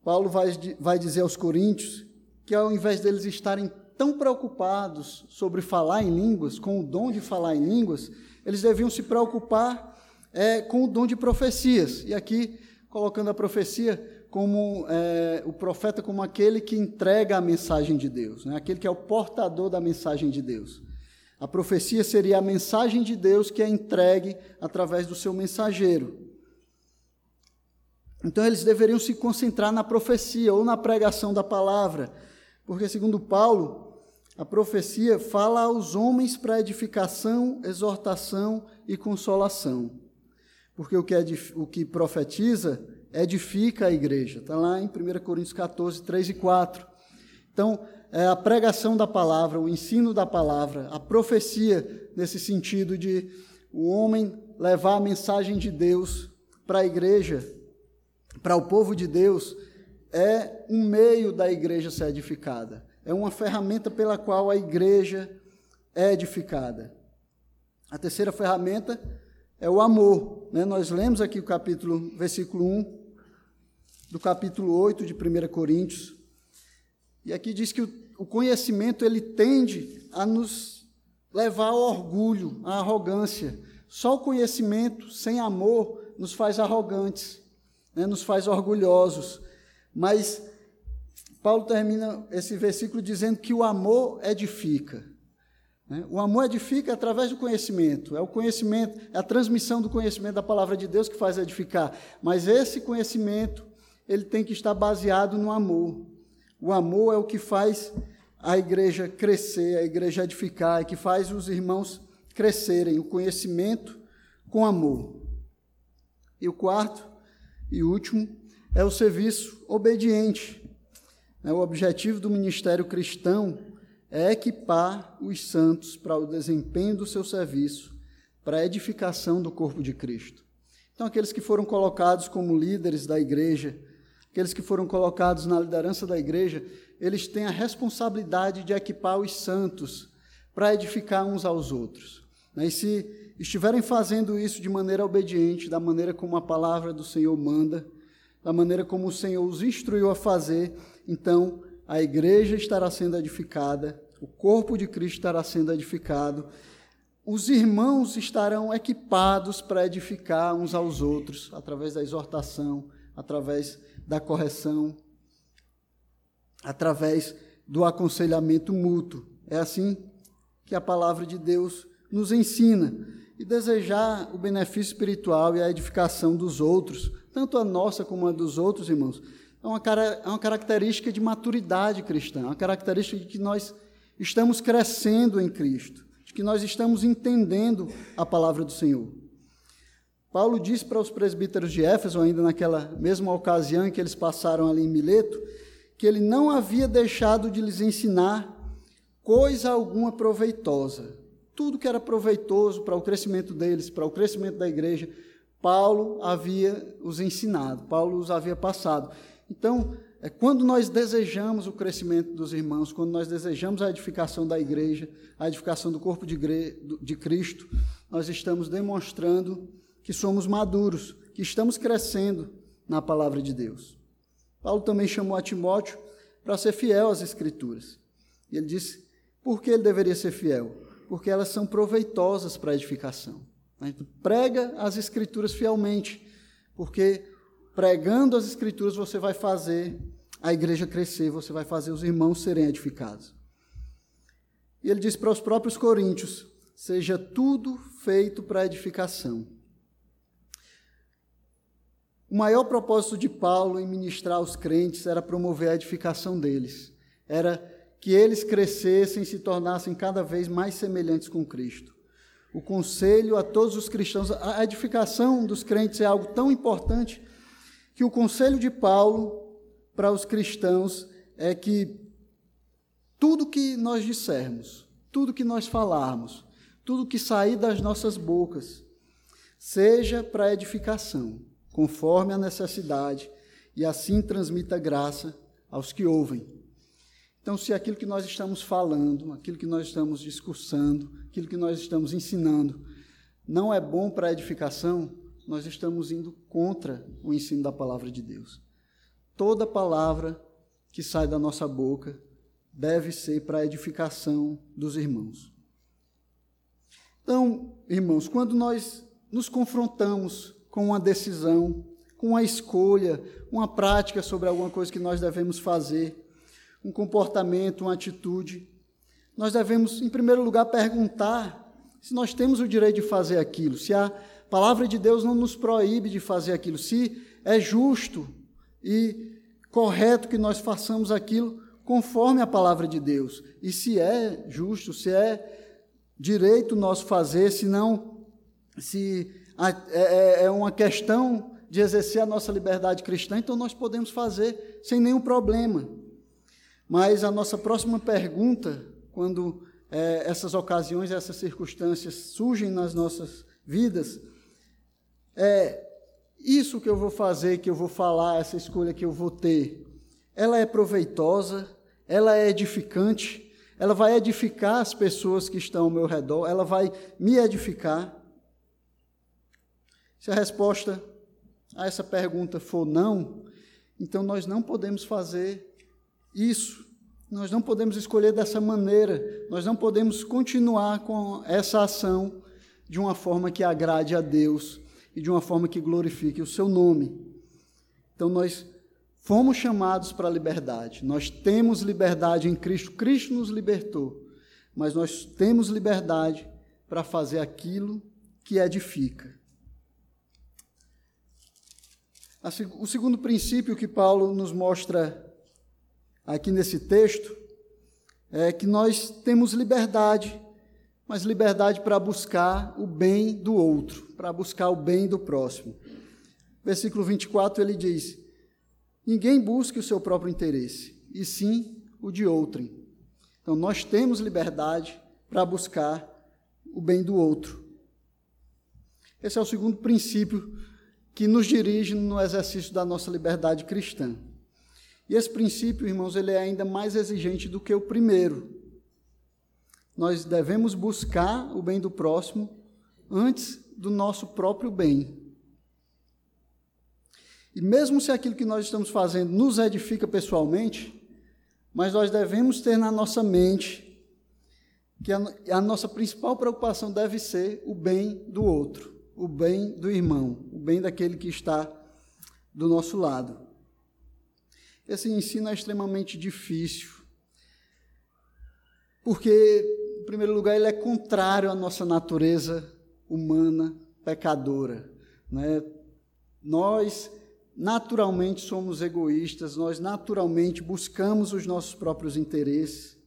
Paulo vai, vai dizer aos coríntios que, ao invés deles estarem tão preocupados sobre falar em línguas, com o dom de falar em línguas, eles deviam se preocupar é, com o dom de profecias. E aqui, colocando a profecia como é, o profeta como aquele que entrega a mensagem de Deus, né? aquele que é o portador da mensagem de Deus. A profecia seria a mensagem de Deus que é entregue através do seu mensageiro. Então eles deveriam se concentrar na profecia ou na pregação da palavra, porque, segundo Paulo, a profecia fala aos homens para edificação, exortação e consolação. Porque o que, é, o que profetiza edifica a igreja. Está lá em 1 Coríntios 14, 3 e 4. Então, é a pregação da palavra, o ensino da palavra, a profecia, nesse sentido de o homem levar a mensagem de Deus para a igreja, para o povo de Deus, é um meio da igreja ser edificada, é uma ferramenta pela qual a igreja é edificada. A terceira ferramenta é o amor. Né? Nós lemos aqui o capítulo, versículo 1 do capítulo 8 de 1 Coríntios, e aqui diz que o, o conhecimento ele tende a nos levar ao orgulho, à arrogância. Só o conhecimento sem amor nos faz arrogantes, né? nos faz orgulhosos. Mas Paulo termina esse versículo dizendo que o amor edifica. Né? O amor edifica através do conhecimento. É o conhecimento, é a transmissão do conhecimento da palavra de Deus que faz edificar. Mas esse conhecimento, ele tem que estar baseado no amor. O amor é o que faz a igreja crescer, a igreja edificar, é que faz os irmãos crescerem, o conhecimento com amor. E o quarto e último é o serviço obediente. É o objetivo do ministério cristão é equipar os santos para o desempenho do seu serviço, para a edificação do corpo de Cristo. Então, aqueles que foram colocados como líderes da igreja, aqueles que foram colocados na liderança da igreja, eles têm a responsabilidade de equipar os santos para edificar uns aos outros. Né? E se estiverem fazendo isso de maneira obediente, da maneira como a palavra do Senhor manda, da maneira como o Senhor os instruiu a fazer, então a igreja estará sendo edificada, o corpo de Cristo estará sendo edificado, os irmãos estarão equipados para edificar uns aos outros, através da exortação, através da correção, através do aconselhamento mútuo. É assim que a palavra de Deus nos ensina. E desejar o benefício espiritual e a edificação dos outros, tanto a nossa como a dos outros irmãos, é uma, é uma característica de maturidade cristã, é uma característica de que nós estamos crescendo em Cristo, de que nós estamos entendendo a palavra do Senhor. Paulo disse para os presbíteros de Éfeso, ainda naquela mesma ocasião em que eles passaram ali em Mileto, que ele não havia deixado de lhes ensinar coisa alguma proveitosa. Tudo que era proveitoso para o crescimento deles, para o crescimento da igreja, Paulo havia os ensinado, Paulo os havia passado. Então, é quando nós desejamos o crescimento dos irmãos, quando nós desejamos a edificação da igreja, a edificação do corpo de, de Cristo, nós estamos demonstrando que somos maduros, que estamos crescendo na palavra de Deus. Paulo também chamou a Timóteo para ser fiel às Escrituras. E ele disse: por que ele deveria ser fiel? Porque elas são proveitosas para a edificação. Prega as Escrituras fielmente, porque pregando as Escrituras, você vai fazer a igreja crescer, você vai fazer os irmãos serem edificados. E ele diz para os próprios coríntios: seja tudo feito para edificação. O maior propósito de Paulo em ministrar aos crentes era promover a edificação deles, era que eles crescessem e se tornassem cada vez mais semelhantes com Cristo. O conselho a todos os cristãos, a edificação dos crentes é algo tão importante que o conselho de Paulo para os cristãos é que tudo que nós dissermos, tudo que nós falarmos, tudo que sair das nossas bocas, seja para edificação, conforme a necessidade, e assim transmita graça aos que ouvem. Então, se aquilo que nós estamos falando, aquilo que nós estamos discursando, aquilo que nós estamos ensinando, não é bom para a edificação, nós estamos indo contra o ensino da palavra de Deus. Toda palavra que sai da nossa boca deve ser para a edificação dos irmãos. Então, irmãos, quando nós nos confrontamos com uma decisão, com uma escolha, uma prática sobre alguma coisa que nós devemos fazer, um comportamento, uma atitude, nós devemos, em primeiro lugar, perguntar se nós temos o direito de fazer aquilo, se a palavra de Deus não nos proíbe de fazer aquilo. Se é justo e correto que nós façamos aquilo conforme a palavra de Deus. E se é justo, se é direito nosso fazer, se não, se é, é, é uma questão de exercer a nossa liberdade cristã, então nós podemos fazer sem nenhum problema. Mas a nossa próxima pergunta, quando é, essas ocasiões, essas circunstâncias surgem nas nossas vidas, é isso que eu vou fazer, que eu vou falar, essa escolha que eu vou ter, ela é proveitosa, ela é edificante, ela vai edificar as pessoas que estão ao meu redor, ela vai me edificar. Se a resposta a essa pergunta for não, então nós não podemos fazer isso. Nós não podemos escolher dessa maneira. Nós não podemos continuar com essa ação de uma forma que agrade a Deus e de uma forma que glorifique o seu nome. Então nós fomos chamados para a liberdade. Nós temos liberdade em Cristo. Cristo nos libertou. Mas nós temos liberdade para fazer aquilo que edifica. O segundo princípio que Paulo nos mostra aqui nesse texto é que nós temos liberdade, mas liberdade para buscar o bem do outro, para buscar o bem do próximo. Versículo 24 ele diz: Ninguém busque o seu próprio interesse, e sim o de outrem. Então nós temos liberdade para buscar o bem do outro. Esse é o segundo princípio que nos dirige no exercício da nossa liberdade cristã. E esse princípio, irmãos, ele é ainda mais exigente do que o primeiro. Nós devemos buscar o bem do próximo antes do nosso próprio bem. E mesmo se aquilo que nós estamos fazendo nos edifica pessoalmente, mas nós devemos ter na nossa mente que a, a nossa principal preocupação deve ser o bem do outro o bem do irmão, o bem daquele que está do nosso lado. Esse ensino é extremamente difícil, porque, em primeiro lugar, ele é contrário à nossa natureza humana pecadora. Né? Nós, naturalmente, somos egoístas, nós, naturalmente, buscamos os nossos próprios interesses,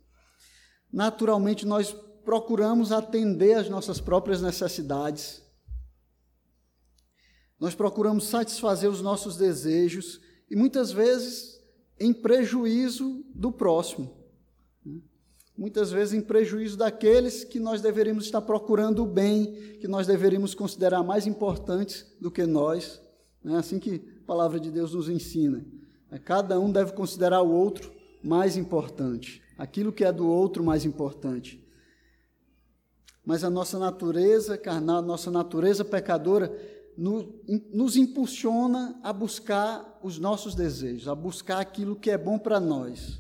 naturalmente, nós procuramos atender às nossas próprias necessidades. Nós procuramos satisfazer os nossos desejos e muitas vezes em prejuízo do próximo. Muitas vezes em prejuízo daqueles que nós deveríamos estar procurando o bem, que nós deveríamos considerar mais importantes do que nós. É assim que a palavra de Deus nos ensina. É, cada um deve considerar o outro mais importante, aquilo que é do outro mais importante. Mas a nossa natureza carnal, a nossa natureza pecadora, nos impulsiona a buscar os nossos desejos, a buscar aquilo que é bom para nós.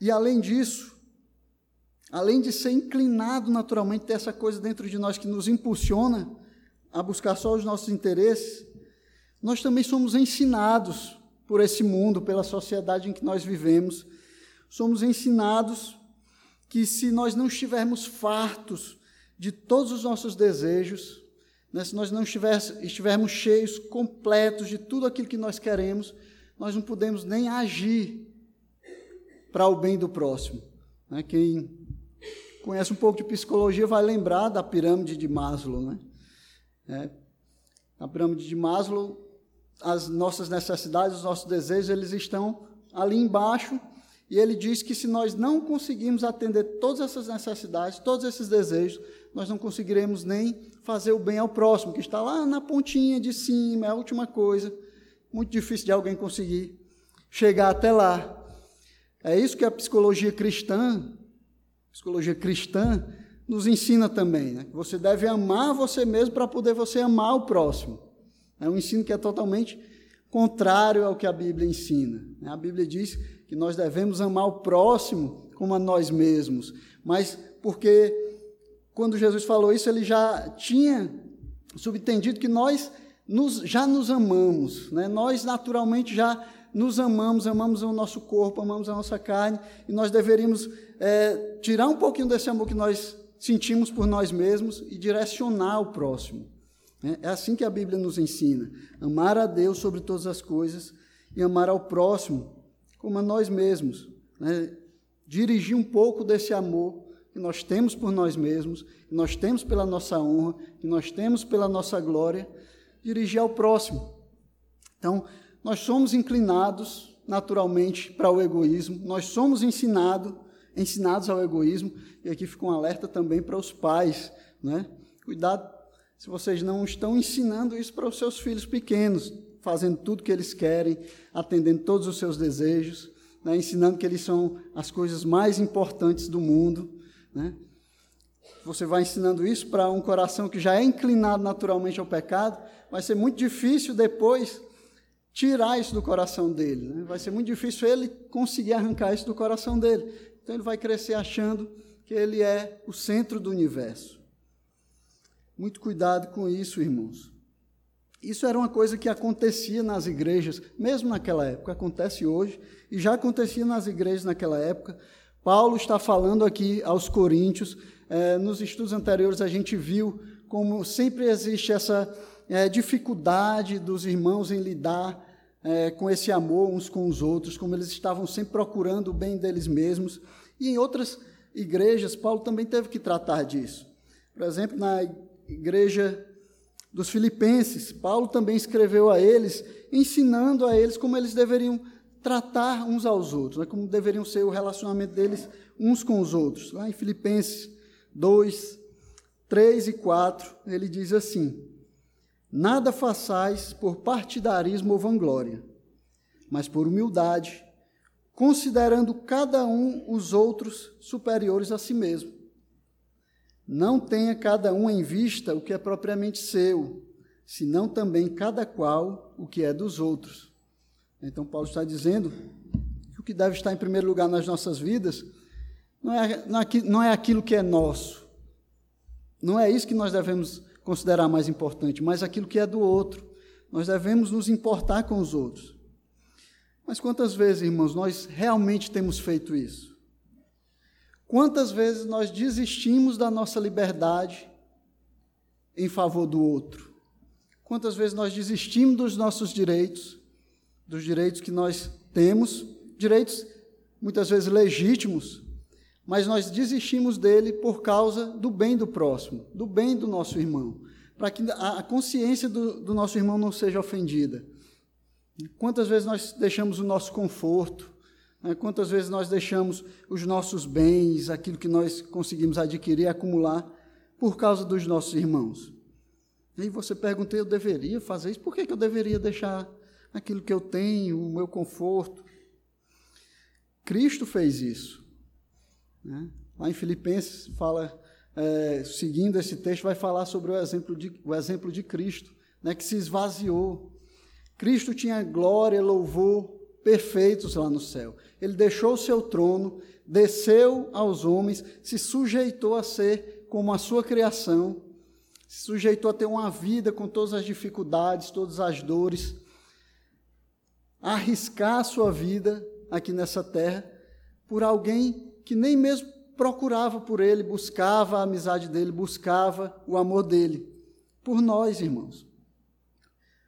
E além disso, além de ser inclinado naturalmente ter essa coisa dentro de nós que nos impulsiona a buscar só os nossos interesses, nós também somos ensinados por esse mundo, pela sociedade em que nós vivemos, somos ensinados que se nós não estivermos fartos de todos os nossos desejos, né, se nós não estivermos cheios, completos de tudo aquilo que nós queremos, nós não podemos nem agir para o bem do próximo. Né? Quem conhece um pouco de psicologia vai lembrar da pirâmide de Maslow. Né? É, a pirâmide de Maslow, as nossas necessidades, os nossos desejos, eles estão ali embaixo, e ele diz que se nós não conseguirmos atender todas essas necessidades, todos esses desejos, nós não conseguiremos nem fazer o bem ao próximo, que está lá na pontinha de cima, é a última coisa. Muito difícil de alguém conseguir chegar até lá. É isso que a psicologia cristã, psicologia cristã, nos ensina também. Né? Você deve amar você mesmo para poder você amar o próximo. É um ensino que é totalmente contrário ao que a Bíblia ensina. Né? A Bíblia diz que nós devemos amar o próximo como a nós mesmos, mas porque quando Jesus falou isso, ele já tinha subentendido que nós nos, já nos amamos, né? nós naturalmente já nos amamos, amamos o nosso corpo, amamos a nossa carne, e nós deveríamos é, tirar um pouquinho desse amor que nós sentimos por nós mesmos e direcionar o próximo. Né? É assim que a Bíblia nos ensina: amar a Deus sobre todas as coisas e amar ao próximo como a nós mesmos. Né? Dirigir um pouco desse amor que nós temos por nós mesmos, que nós temos pela nossa honra, que nós temos pela nossa glória, dirigir ao próximo. Então, nós somos inclinados naturalmente para o egoísmo, nós somos ensinado, ensinados ao egoísmo, e aqui fica um alerta também para os pais, né? Cuidado se vocês não estão ensinando isso para os seus filhos pequenos, fazendo tudo que eles querem, atendendo todos os seus desejos, né, ensinando que eles são as coisas mais importantes do mundo. Né? Você vai ensinando isso para um coração que já é inclinado naturalmente ao pecado, vai ser muito difícil depois tirar isso do coração dele. Né? Vai ser muito difícil ele conseguir arrancar isso do coração dele. Então ele vai crescer achando que ele é o centro do universo. Muito cuidado com isso, irmãos. Isso era uma coisa que acontecia nas igrejas, mesmo naquela época, acontece hoje, e já acontecia nas igrejas naquela época. Paulo está falando aqui aos coríntios, eh, nos estudos anteriores a gente viu como sempre existe essa eh, dificuldade dos irmãos em lidar eh, com esse amor uns com os outros, como eles estavam sempre procurando o bem deles mesmos. E em outras igrejas, Paulo também teve que tratar disso. Por exemplo, na igreja dos Filipenses. Paulo também escreveu a eles, ensinando a eles como eles deveriam tratar uns aos outros, né, como deveriam ser o relacionamento deles uns com os outros. Lá em Filipenses 2, 3 e 4, ele diz assim: Nada façais por partidarismo ou vanglória, mas por humildade, considerando cada um os outros superiores a si mesmo não tenha cada um em vista o que é propriamente seu, senão também cada qual o que é dos outros. Então, Paulo está dizendo que o que deve estar em primeiro lugar nas nossas vidas não é, não é aquilo que é nosso. Não é isso que nós devemos considerar mais importante, mas aquilo que é do outro. Nós devemos nos importar com os outros. Mas quantas vezes, irmãos, nós realmente temos feito isso? Quantas vezes nós desistimos da nossa liberdade em favor do outro? Quantas vezes nós desistimos dos nossos direitos, dos direitos que nós temos, direitos muitas vezes legítimos, mas nós desistimos dele por causa do bem do próximo, do bem do nosso irmão, para que a consciência do, do nosso irmão não seja ofendida. Quantas vezes nós deixamos o nosso conforto, né? Quantas vezes nós deixamos os nossos bens, aquilo que nós conseguimos adquirir, acumular, por causa dos nossos irmãos? E você pergunta, eu deveria fazer isso? Por que, que eu deveria deixar aquilo que eu tenho, o meu conforto? Cristo fez isso. Né? Lá em Filipenses fala, é, seguindo esse texto, vai falar sobre o exemplo de, o exemplo de Cristo, né, que se esvaziou. Cristo tinha glória, louvor, perfeitos lá no céu. Ele deixou o seu trono, desceu aos homens, se sujeitou a ser como a sua criação, se sujeitou a ter uma vida com todas as dificuldades, todas as dores, arriscar a sua vida aqui nessa terra por alguém que nem mesmo procurava por ele, buscava a amizade dele, buscava o amor dele. Por nós, irmãos.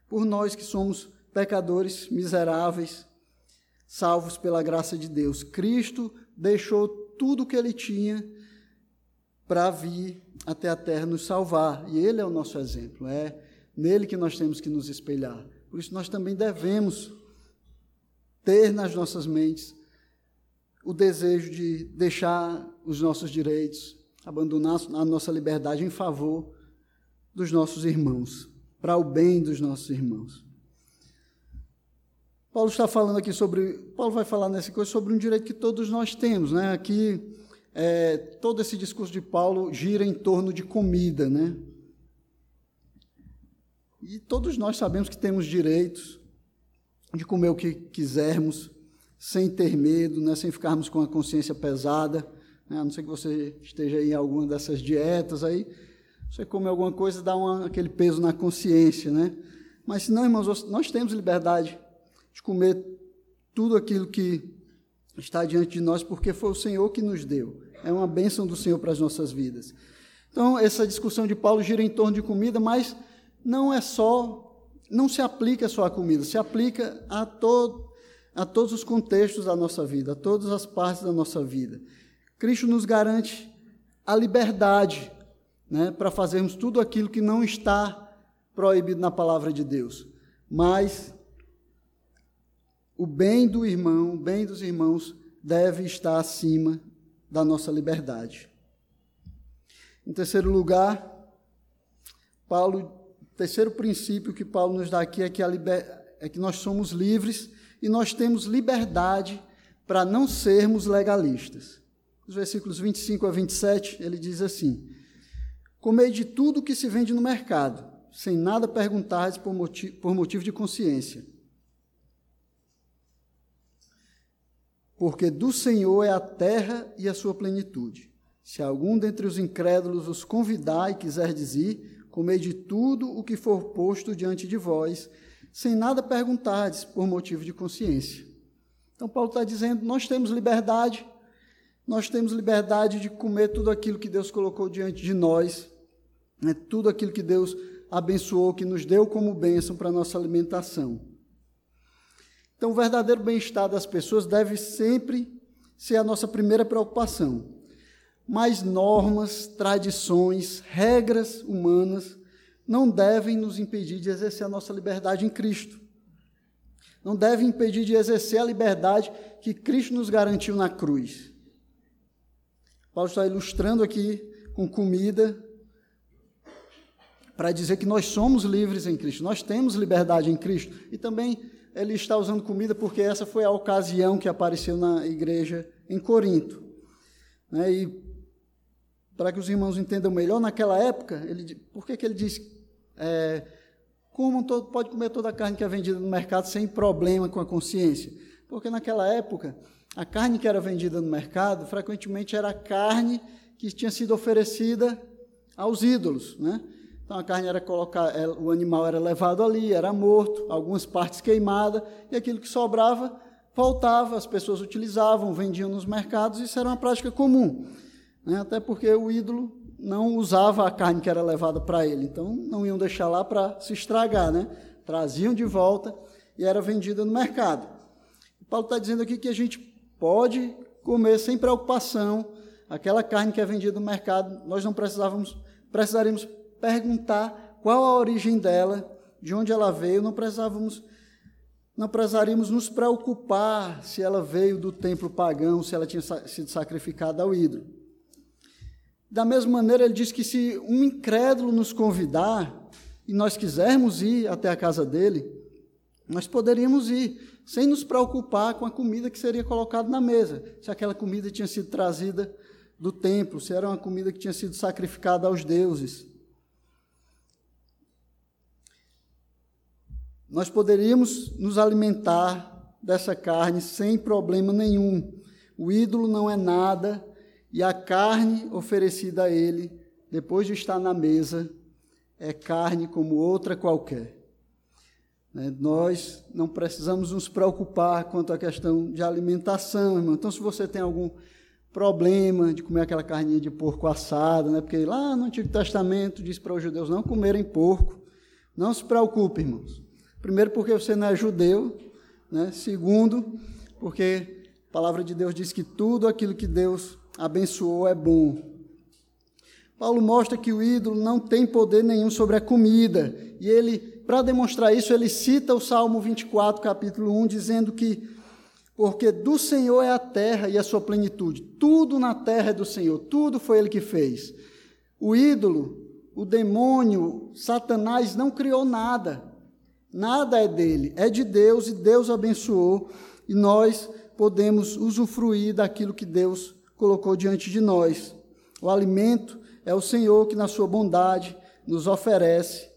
Por nós que somos pecadores miseráveis, salvos pela graça de Deus. Cristo deixou tudo o que ele tinha para vir até a terra nos salvar, e ele é o nosso exemplo, é nele que nós temos que nos espelhar. Por isso nós também devemos ter nas nossas mentes o desejo de deixar os nossos direitos, abandonar a nossa liberdade em favor dos nossos irmãos, para o bem dos nossos irmãos. Paulo está falando aqui sobre, Paulo vai falar nessa coisa sobre um direito que todos nós temos, né? Aqui é, todo esse discurso de Paulo gira em torno de comida, né? E todos nós sabemos que temos direitos de comer o que quisermos, sem ter medo, né? sem ficarmos com a consciência pesada. Né? A não ser que você esteja em alguma dessas dietas aí, você come alguma coisa dá uma, aquele peso na consciência, né? Mas se não, irmãos, nós temos liberdade de comer tudo aquilo que está diante de nós, porque foi o Senhor que nos deu. É uma bênção do Senhor para as nossas vidas. Então, essa discussão de Paulo gira em torno de comida, mas não é só, não se aplica só à comida, se aplica a, todo, a todos os contextos da nossa vida, a todas as partes da nossa vida. Cristo nos garante a liberdade né, para fazermos tudo aquilo que não está proibido na palavra de Deus, mas o bem do irmão, o bem dos irmãos, deve estar acima da nossa liberdade. Em terceiro lugar, Paulo, terceiro princípio que Paulo nos dá aqui é que, liber, é que nós somos livres e nós temos liberdade para não sermos legalistas. Os versículos 25 a 27, ele diz assim: Comei de tudo que se vende no mercado, sem nada perguntar por, motivo, por motivo de consciência. Porque do Senhor é a terra e a sua plenitude. Se algum dentre os incrédulos os convidar e quiser dizer, comei de tudo o que for posto diante de vós, sem nada perguntardes por motivo de consciência. Então, Paulo está dizendo: nós temos liberdade, nós temos liberdade de comer tudo aquilo que Deus colocou diante de nós, né, tudo aquilo que Deus abençoou, que nos deu como bênção para a nossa alimentação. Então, o verdadeiro bem-estar das pessoas deve sempre ser a nossa primeira preocupação. Mas normas, tradições, regras humanas não devem nos impedir de exercer a nossa liberdade em Cristo. Não devem impedir de exercer a liberdade que Cristo nos garantiu na cruz. Paulo está ilustrando aqui com comida para dizer que nós somos livres em Cristo, nós temos liberdade em Cristo. E também ele está usando comida porque essa foi a ocasião que apareceu na igreja em Corinto. Né? E para que os irmãos entendam melhor, naquela época, ele, por que, que ele diz é, como todo, pode comer toda a carne que é vendida no mercado sem problema com a consciência? Porque naquela época, a carne que era vendida no mercado, frequentemente era a carne que tinha sido oferecida aos ídolos, né? Então a carne era colocada, é, o animal era levado ali, era morto, algumas partes queimadas, e aquilo que sobrava voltava, as pessoas utilizavam, vendiam nos mercados, isso era uma prática comum. Né? Até porque o ídolo não usava a carne que era levada para ele, então não iam deixar lá para se estragar, né? Traziam de volta e era vendida no mercado. O Paulo está dizendo aqui que a gente pode comer sem preocupação aquela carne que é vendida no mercado. Nós não precisávamos, precisaríamos perguntar qual a origem dela, de onde ela veio. Não precisávamos, não precisaríamos nos preocupar se ela veio do templo pagão, se ela tinha sido sacrificada ao ídolo. Da mesma maneira, ele diz que se um incrédulo nos convidar e nós quisermos ir até a casa dele, nós poderíamos ir, sem nos preocupar com a comida que seria colocada na mesa, se aquela comida tinha sido trazida do templo, se era uma comida que tinha sido sacrificada aos deuses. Nós poderíamos nos alimentar dessa carne sem problema nenhum. O ídolo não é nada e a carne oferecida a ele, depois de estar na mesa, é carne como outra qualquer. Né? Nós não precisamos nos preocupar quanto à questão de alimentação, irmão. Então, se você tem algum problema de comer aquela carninha de porco assada, né? porque lá no Antigo Testamento diz para os judeus não comerem porco, não se preocupe, irmãos. Primeiro, porque você não é judeu, né? segundo, porque a palavra de Deus diz que tudo aquilo que Deus abençoou é bom. Paulo mostra que o ídolo não tem poder nenhum sobre a comida. E ele, para demonstrar isso, ele cita o Salmo 24, capítulo 1, dizendo que porque do Senhor é a terra e a sua plenitude. Tudo na terra é do Senhor, tudo foi ele que fez. O ídolo, o demônio, Satanás não criou nada. Nada é dele, é de Deus e Deus abençoou e nós podemos usufruir daquilo que Deus colocou diante de nós. O alimento é o Senhor que, na sua bondade, nos oferece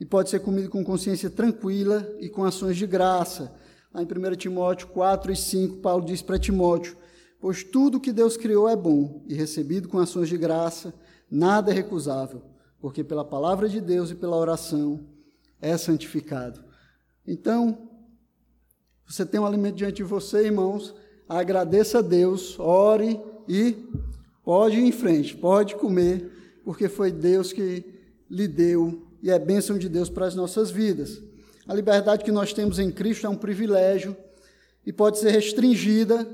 e pode ser comido com consciência tranquila e com ações de graça. Lá em 1 Timóteo 4 e 5, Paulo diz para Timóteo: Pois tudo que Deus criou é bom e recebido com ações de graça, nada é recusável, porque pela palavra de Deus e pela oração é santificado. Então, você tem um alimento diante de você, irmãos, agradeça a Deus, ore e pode ir em frente, pode comer, porque foi Deus que lhe deu e é bênção de Deus para as nossas vidas. A liberdade que nós temos em Cristo é um privilégio e pode ser restringida,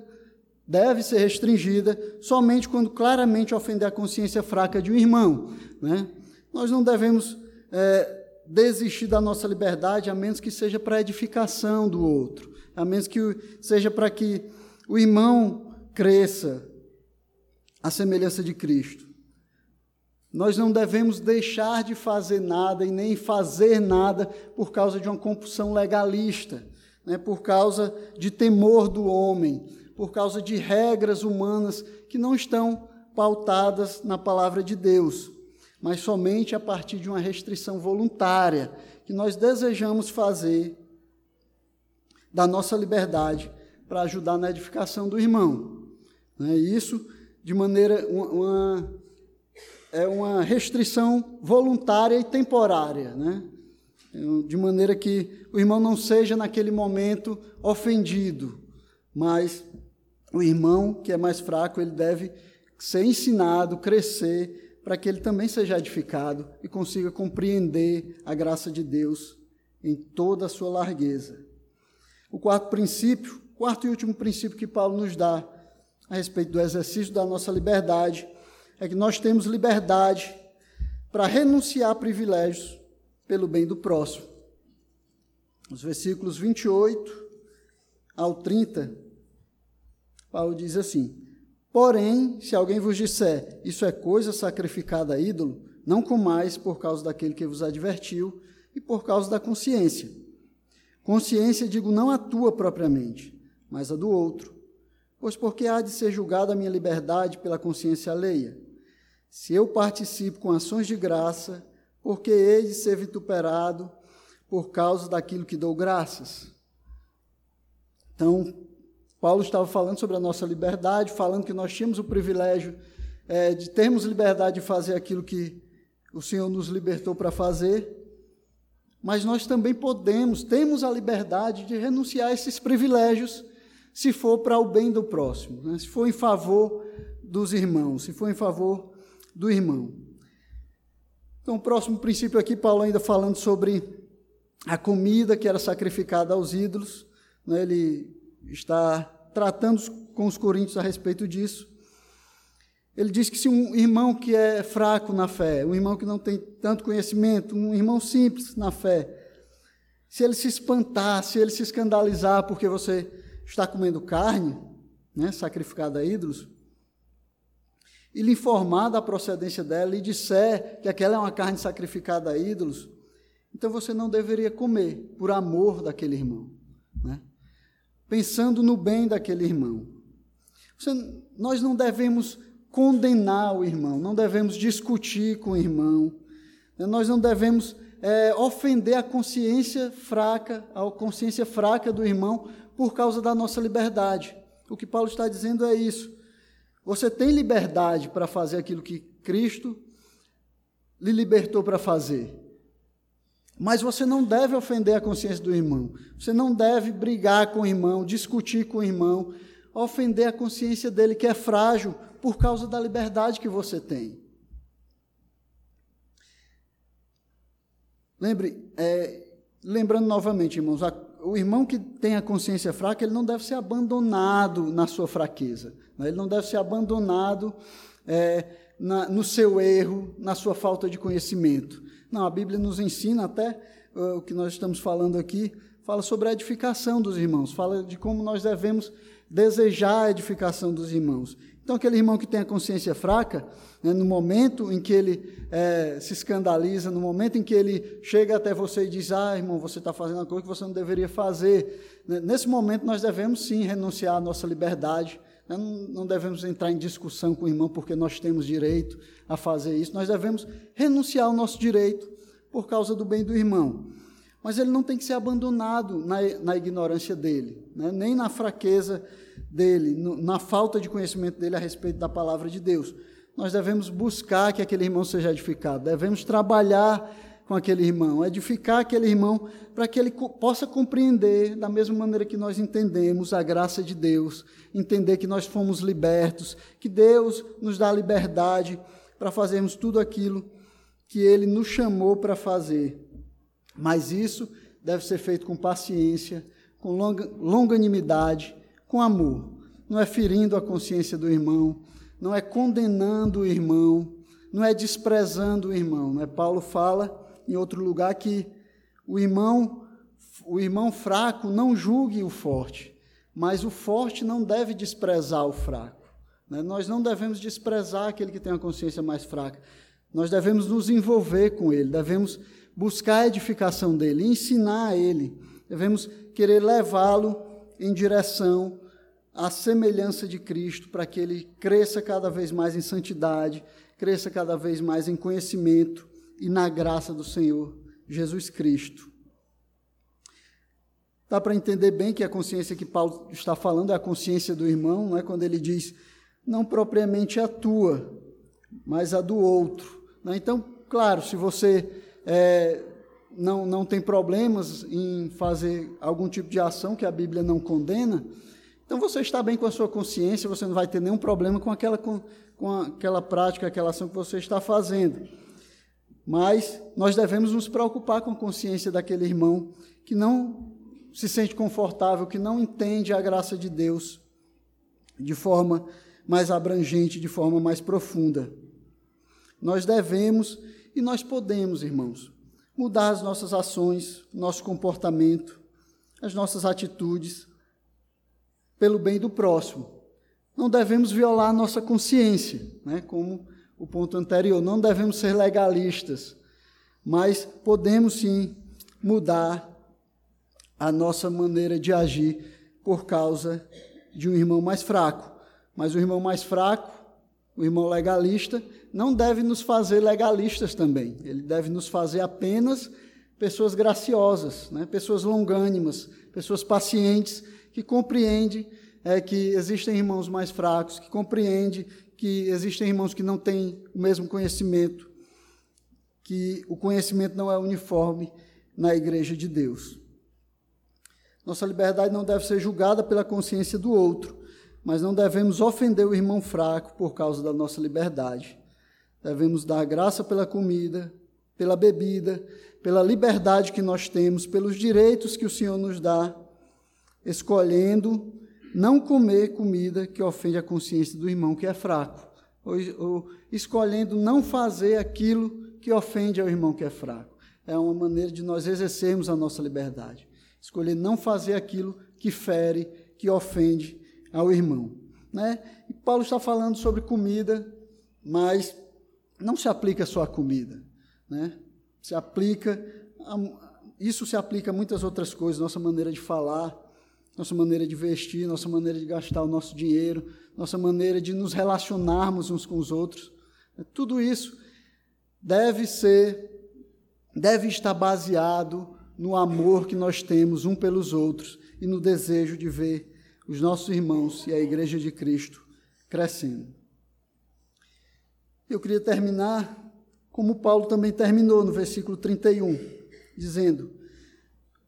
deve ser restringida, somente quando claramente ofender a consciência fraca de um irmão. Né? Nós não devemos é, desistir da nossa liberdade, a menos que seja para edificação do outro, a menos que seja para que o irmão cresça à semelhança de Cristo. Nós não devemos deixar de fazer nada e nem fazer nada por causa de uma compulsão legalista, né? por causa de temor do homem, por causa de regras humanas que não estão pautadas na palavra de Deus, mas somente a partir de uma restrição voluntária que nós desejamos fazer da nossa liberdade para ajudar na edificação do irmão. Né? Isso de maneira uma, é uma restrição voluntária e temporária, né? de maneira que o irmão não seja naquele momento ofendido, mas o irmão que é mais fraco ele deve ser ensinado, crescer, para que ele também seja edificado e consiga compreender a graça de Deus em toda a sua largueza. O quarto princípio, quarto e último princípio que Paulo nos dá a respeito do exercício da nossa liberdade, é que nós temos liberdade para renunciar a privilégios pelo bem do próximo. Os versículos 28 ao 30, Paulo diz assim: Porém, se alguém vos disser, isso é coisa sacrificada a ídolo, não comais por causa daquele que vos advertiu e por causa da consciência Consciência, digo, não a tua propriamente, mas a do outro. Pois porque há de ser julgada a minha liberdade pela consciência alheia? Se eu participo com ações de graça, porque hei de ser vituperado por causa daquilo que dou graças? Então, Paulo estava falando sobre a nossa liberdade, falando que nós tínhamos o privilégio é, de termos liberdade de fazer aquilo que o Senhor nos libertou para fazer, mas nós também podemos, temos a liberdade de renunciar a esses privilégios se for para o bem do próximo, né? se for em favor dos irmãos, se for em favor do irmão. Então, o próximo princípio aqui, Paulo ainda falando sobre a comida que era sacrificada aos ídolos, né? ele está tratando com os coríntios a respeito disso. Ele diz que se um irmão que é fraco na fé, um irmão que não tem tanto conhecimento, um irmão simples na fé, se ele se espantar, se ele se escandalizar porque você está comendo carne, né, sacrificada a ídolos, e lhe informar da procedência dela e disser que aquela é uma carne sacrificada a ídolos, então você não deveria comer por amor daquele irmão, né? pensando no bem daquele irmão. Você, nós não devemos condenar o irmão, não devemos discutir com o irmão, né? nós não devemos é, ofender a consciência fraca, a consciência fraca do irmão por causa da nossa liberdade. O que Paulo está dizendo é isso. Você tem liberdade para fazer aquilo que Cristo lhe libertou para fazer. Mas você não deve ofender a consciência do irmão. Você não deve brigar com o irmão, discutir com o irmão, ofender a consciência dele que é frágil por causa da liberdade que você tem. Lembre, é, lembrando novamente, irmãos, a, o irmão que tem a consciência fraca, ele não deve ser abandonado na sua fraqueza, né? ele não deve ser abandonado é, na, no seu erro, na sua falta de conhecimento. Não, a Bíblia nos ensina até uh, o que nós estamos falando aqui, fala sobre a edificação dos irmãos, fala de como nós devemos desejar a edificação dos irmãos. Então, aquele irmão que tem a consciência fraca, né, no momento em que ele é, se escandaliza, no momento em que ele chega até você e diz: Ah, irmão, você está fazendo uma coisa que você não deveria fazer. Né, nesse momento, nós devemos sim renunciar à nossa liberdade. Né, não, devemos entrar em discussão com o irmão porque nós temos direito a fazer isso. Nós devemos renunciar ao nosso direito por causa do bem do irmão. Mas ele não tem que ser abandonado na, na ignorância dele, né, nem na fraqueza dele, na falta de conhecimento dele a respeito da palavra de Deus. Nós devemos buscar que aquele irmão seja edificado, devemos trabalhar com aquele irmão, edificar aquele irmão para que ele possa compreender da mesma maneira que nós entendemos a graça de Deus, entender que nós fomos libertos, que Deus nos dá liberdade para fazermos tudo aquilo que ele nos chamou para fazer. Mas isso deve ser feito com paciência, com longanimidade, com amor. Não é ferindo a consciência do irmão, não é condenando o irmão, não é desprezando o irmão. é? Paulo fala em outro lugar que o irmão, o irmão fraco não julgue o forte, mas o forte não deve desprezar o fraco. Né? Nós não devemos desprezar aquele que tem a consciência mais fraca. Nós devemos nos envolver com ele, devemos buscar a edificação dele, ensinar a ele, devemos querer levá-lo em direção à semelhança de Cristo, para que ele cresça cada vez mais em santidade, cresça cada vez mais em conhecimento e na graça do Senhor Jesus Cristo. Dá para entender bem que a consciência que Paulo está falando é a consciência do irmão, não é quando ele diz não propriamente a tua, mas a do outro. Né? Então, claro, se você é, não, não tem problemas em fazer algum tipo de ação que a Bíblia não condena, então você está bem com a sua consciência, você não vai ter nenhum problema com aquela, com, com aquela prática, aquela ação que você está fazendo. Mas nós devemos nos preocupar com a consciência daquele irmão que não se sente confortável, que não entende a graça de Deus de forma mais abrangente, de forma mais profunda. Nós devemos e nós podemos, irmãos, mudar as nossas ações, nosso comportamento, as nossas atitudes pelo bem do próximo. Não devemos violar a nossa consciência, né? como o ponto anterior, não devemos ser legalistas, mas podemos sim mudar a nossa maneira de agir por causa de um irmão mais fraco. Mas o irmão mais fraco, o irmão legalista, não deve nos fazer legalistas também. Ele deve nos fazer apenas pessoas graciosas, né? pessoas longânimas, pessoas pacientes, que compreendem é, que existem irmãos mais fracos, que compreendem que existem irmãos que não têm o mesmo conhecimento, que o conhecimento não é uniforme na igreja de Deus. Nossa liberdade não deve ser julgada pela consciência do outro, mas não devemos ofender o irmão fraco por causa da nossa liberdade. Devemos dar graça pela comida, pela bebida, pela liberdade que nós temos, pelos direitos que o Senhor nos dá, escolhendo não comer comida que ofende a consciência do irmão que é fraco, ou, ou escolhendo não fazer aquilo que ofende ao irmão que é fraco. É uma maneira de nós exercermos a nossa liberdade. Escolher não fazer aquilo que fere, que ofende ao irmão. Né? E Paulo está falando sobre comida, mas não se aplica só à comida, né? Se aplica, a, isso se aplica a muitas outras coisas, nossa maneira de falar, nossa maneira de vestir, nossa maneira de gastar o nosso dinheiro, nossa maneira de nos relacionarmos uns com os outros. Tudo isso deve ser, deve estar baseado no amor que nós temos um pelos outros e no desejo de ver os nossos irmãos e a Igreja de Cristo crescendo. Eu queria terminar como Paulo também terminou no versículo 31, dizendo: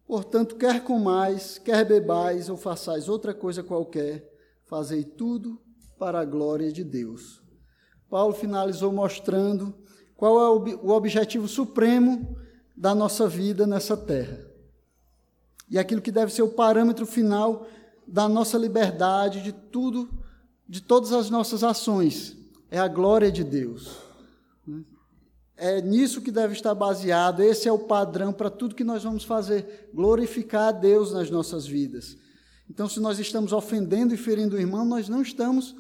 Portanto, quer comais, quer bebais ou façais outra coisa qualquer, fazei tudo para a glória de Deus. Paulo finalizou mostrando qual é o objetivo supremo da nossa vida nessa terra. E aquilo que deve ser o parâmetro final da nossa liberdade, de tudo, de todas as nossas ações é a glória de Deus. É nisso que deve estar baseado, esse é o padrão para tudo que nós vamos fazer, glorificar a Deus nas nossas vidas. Então, se nós estamos ofendendo e ferindo o irmão, nós não estamos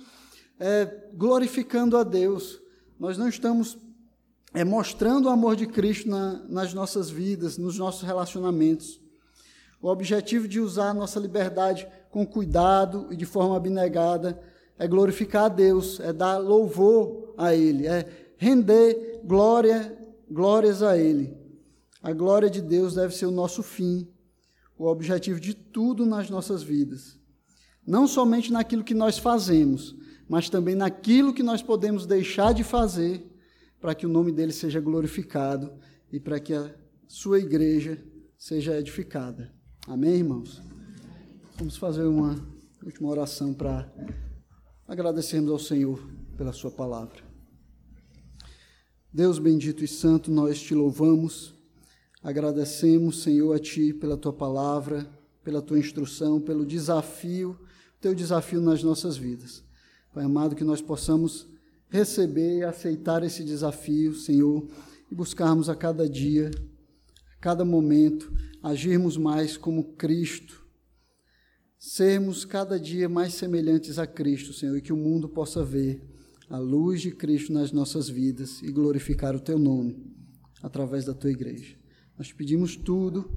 é, glorificando a Deus, nós não estamos é, mostrando o amor de Cristo na, nas nossas vidas, nos nossos relacionamentos. O objetivo de usar a nossa liberdade com cuidado e de forma abnegada é glorificar a Deus, é dar louvor a Ele, é render glória, glórias a Ele. A glória de Deus deve ser o nosso fim, o objetivo de tudo nas nossas vidas. Não somente naquilo que nós fazemos, mas também naquilo que nós podemos deixar de fazer para que o nome dele seja glorificado e para que a sua igreja seja edificada. Amém, irmãos? Vamos fazer uma última oração para agradecermos ao Senhor pela Sua palavra. Deus bendito e santo, nós te louvamos, agradecemos, Senhor, a Ti pela Tua palavra, pela Tua instrução, pelo desafio, Teu desafio nas nossas vidas. Pai amado, que nós possamos receber e aceitar esse desafio, Senhor, e buscarmos a cada dia, a cada momento, agirmos mais como Cristo, sermos cada dia mais semelhantes a Cristo, Senhor, e que o mundo possa ver a luz de Cristo nas nossas vidas e glorificar o teu nome através da tua igreja. Nós pedimos tudo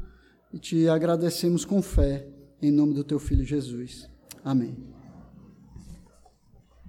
e te agradecemos com fé em nome do teu filho Jesus. Amém.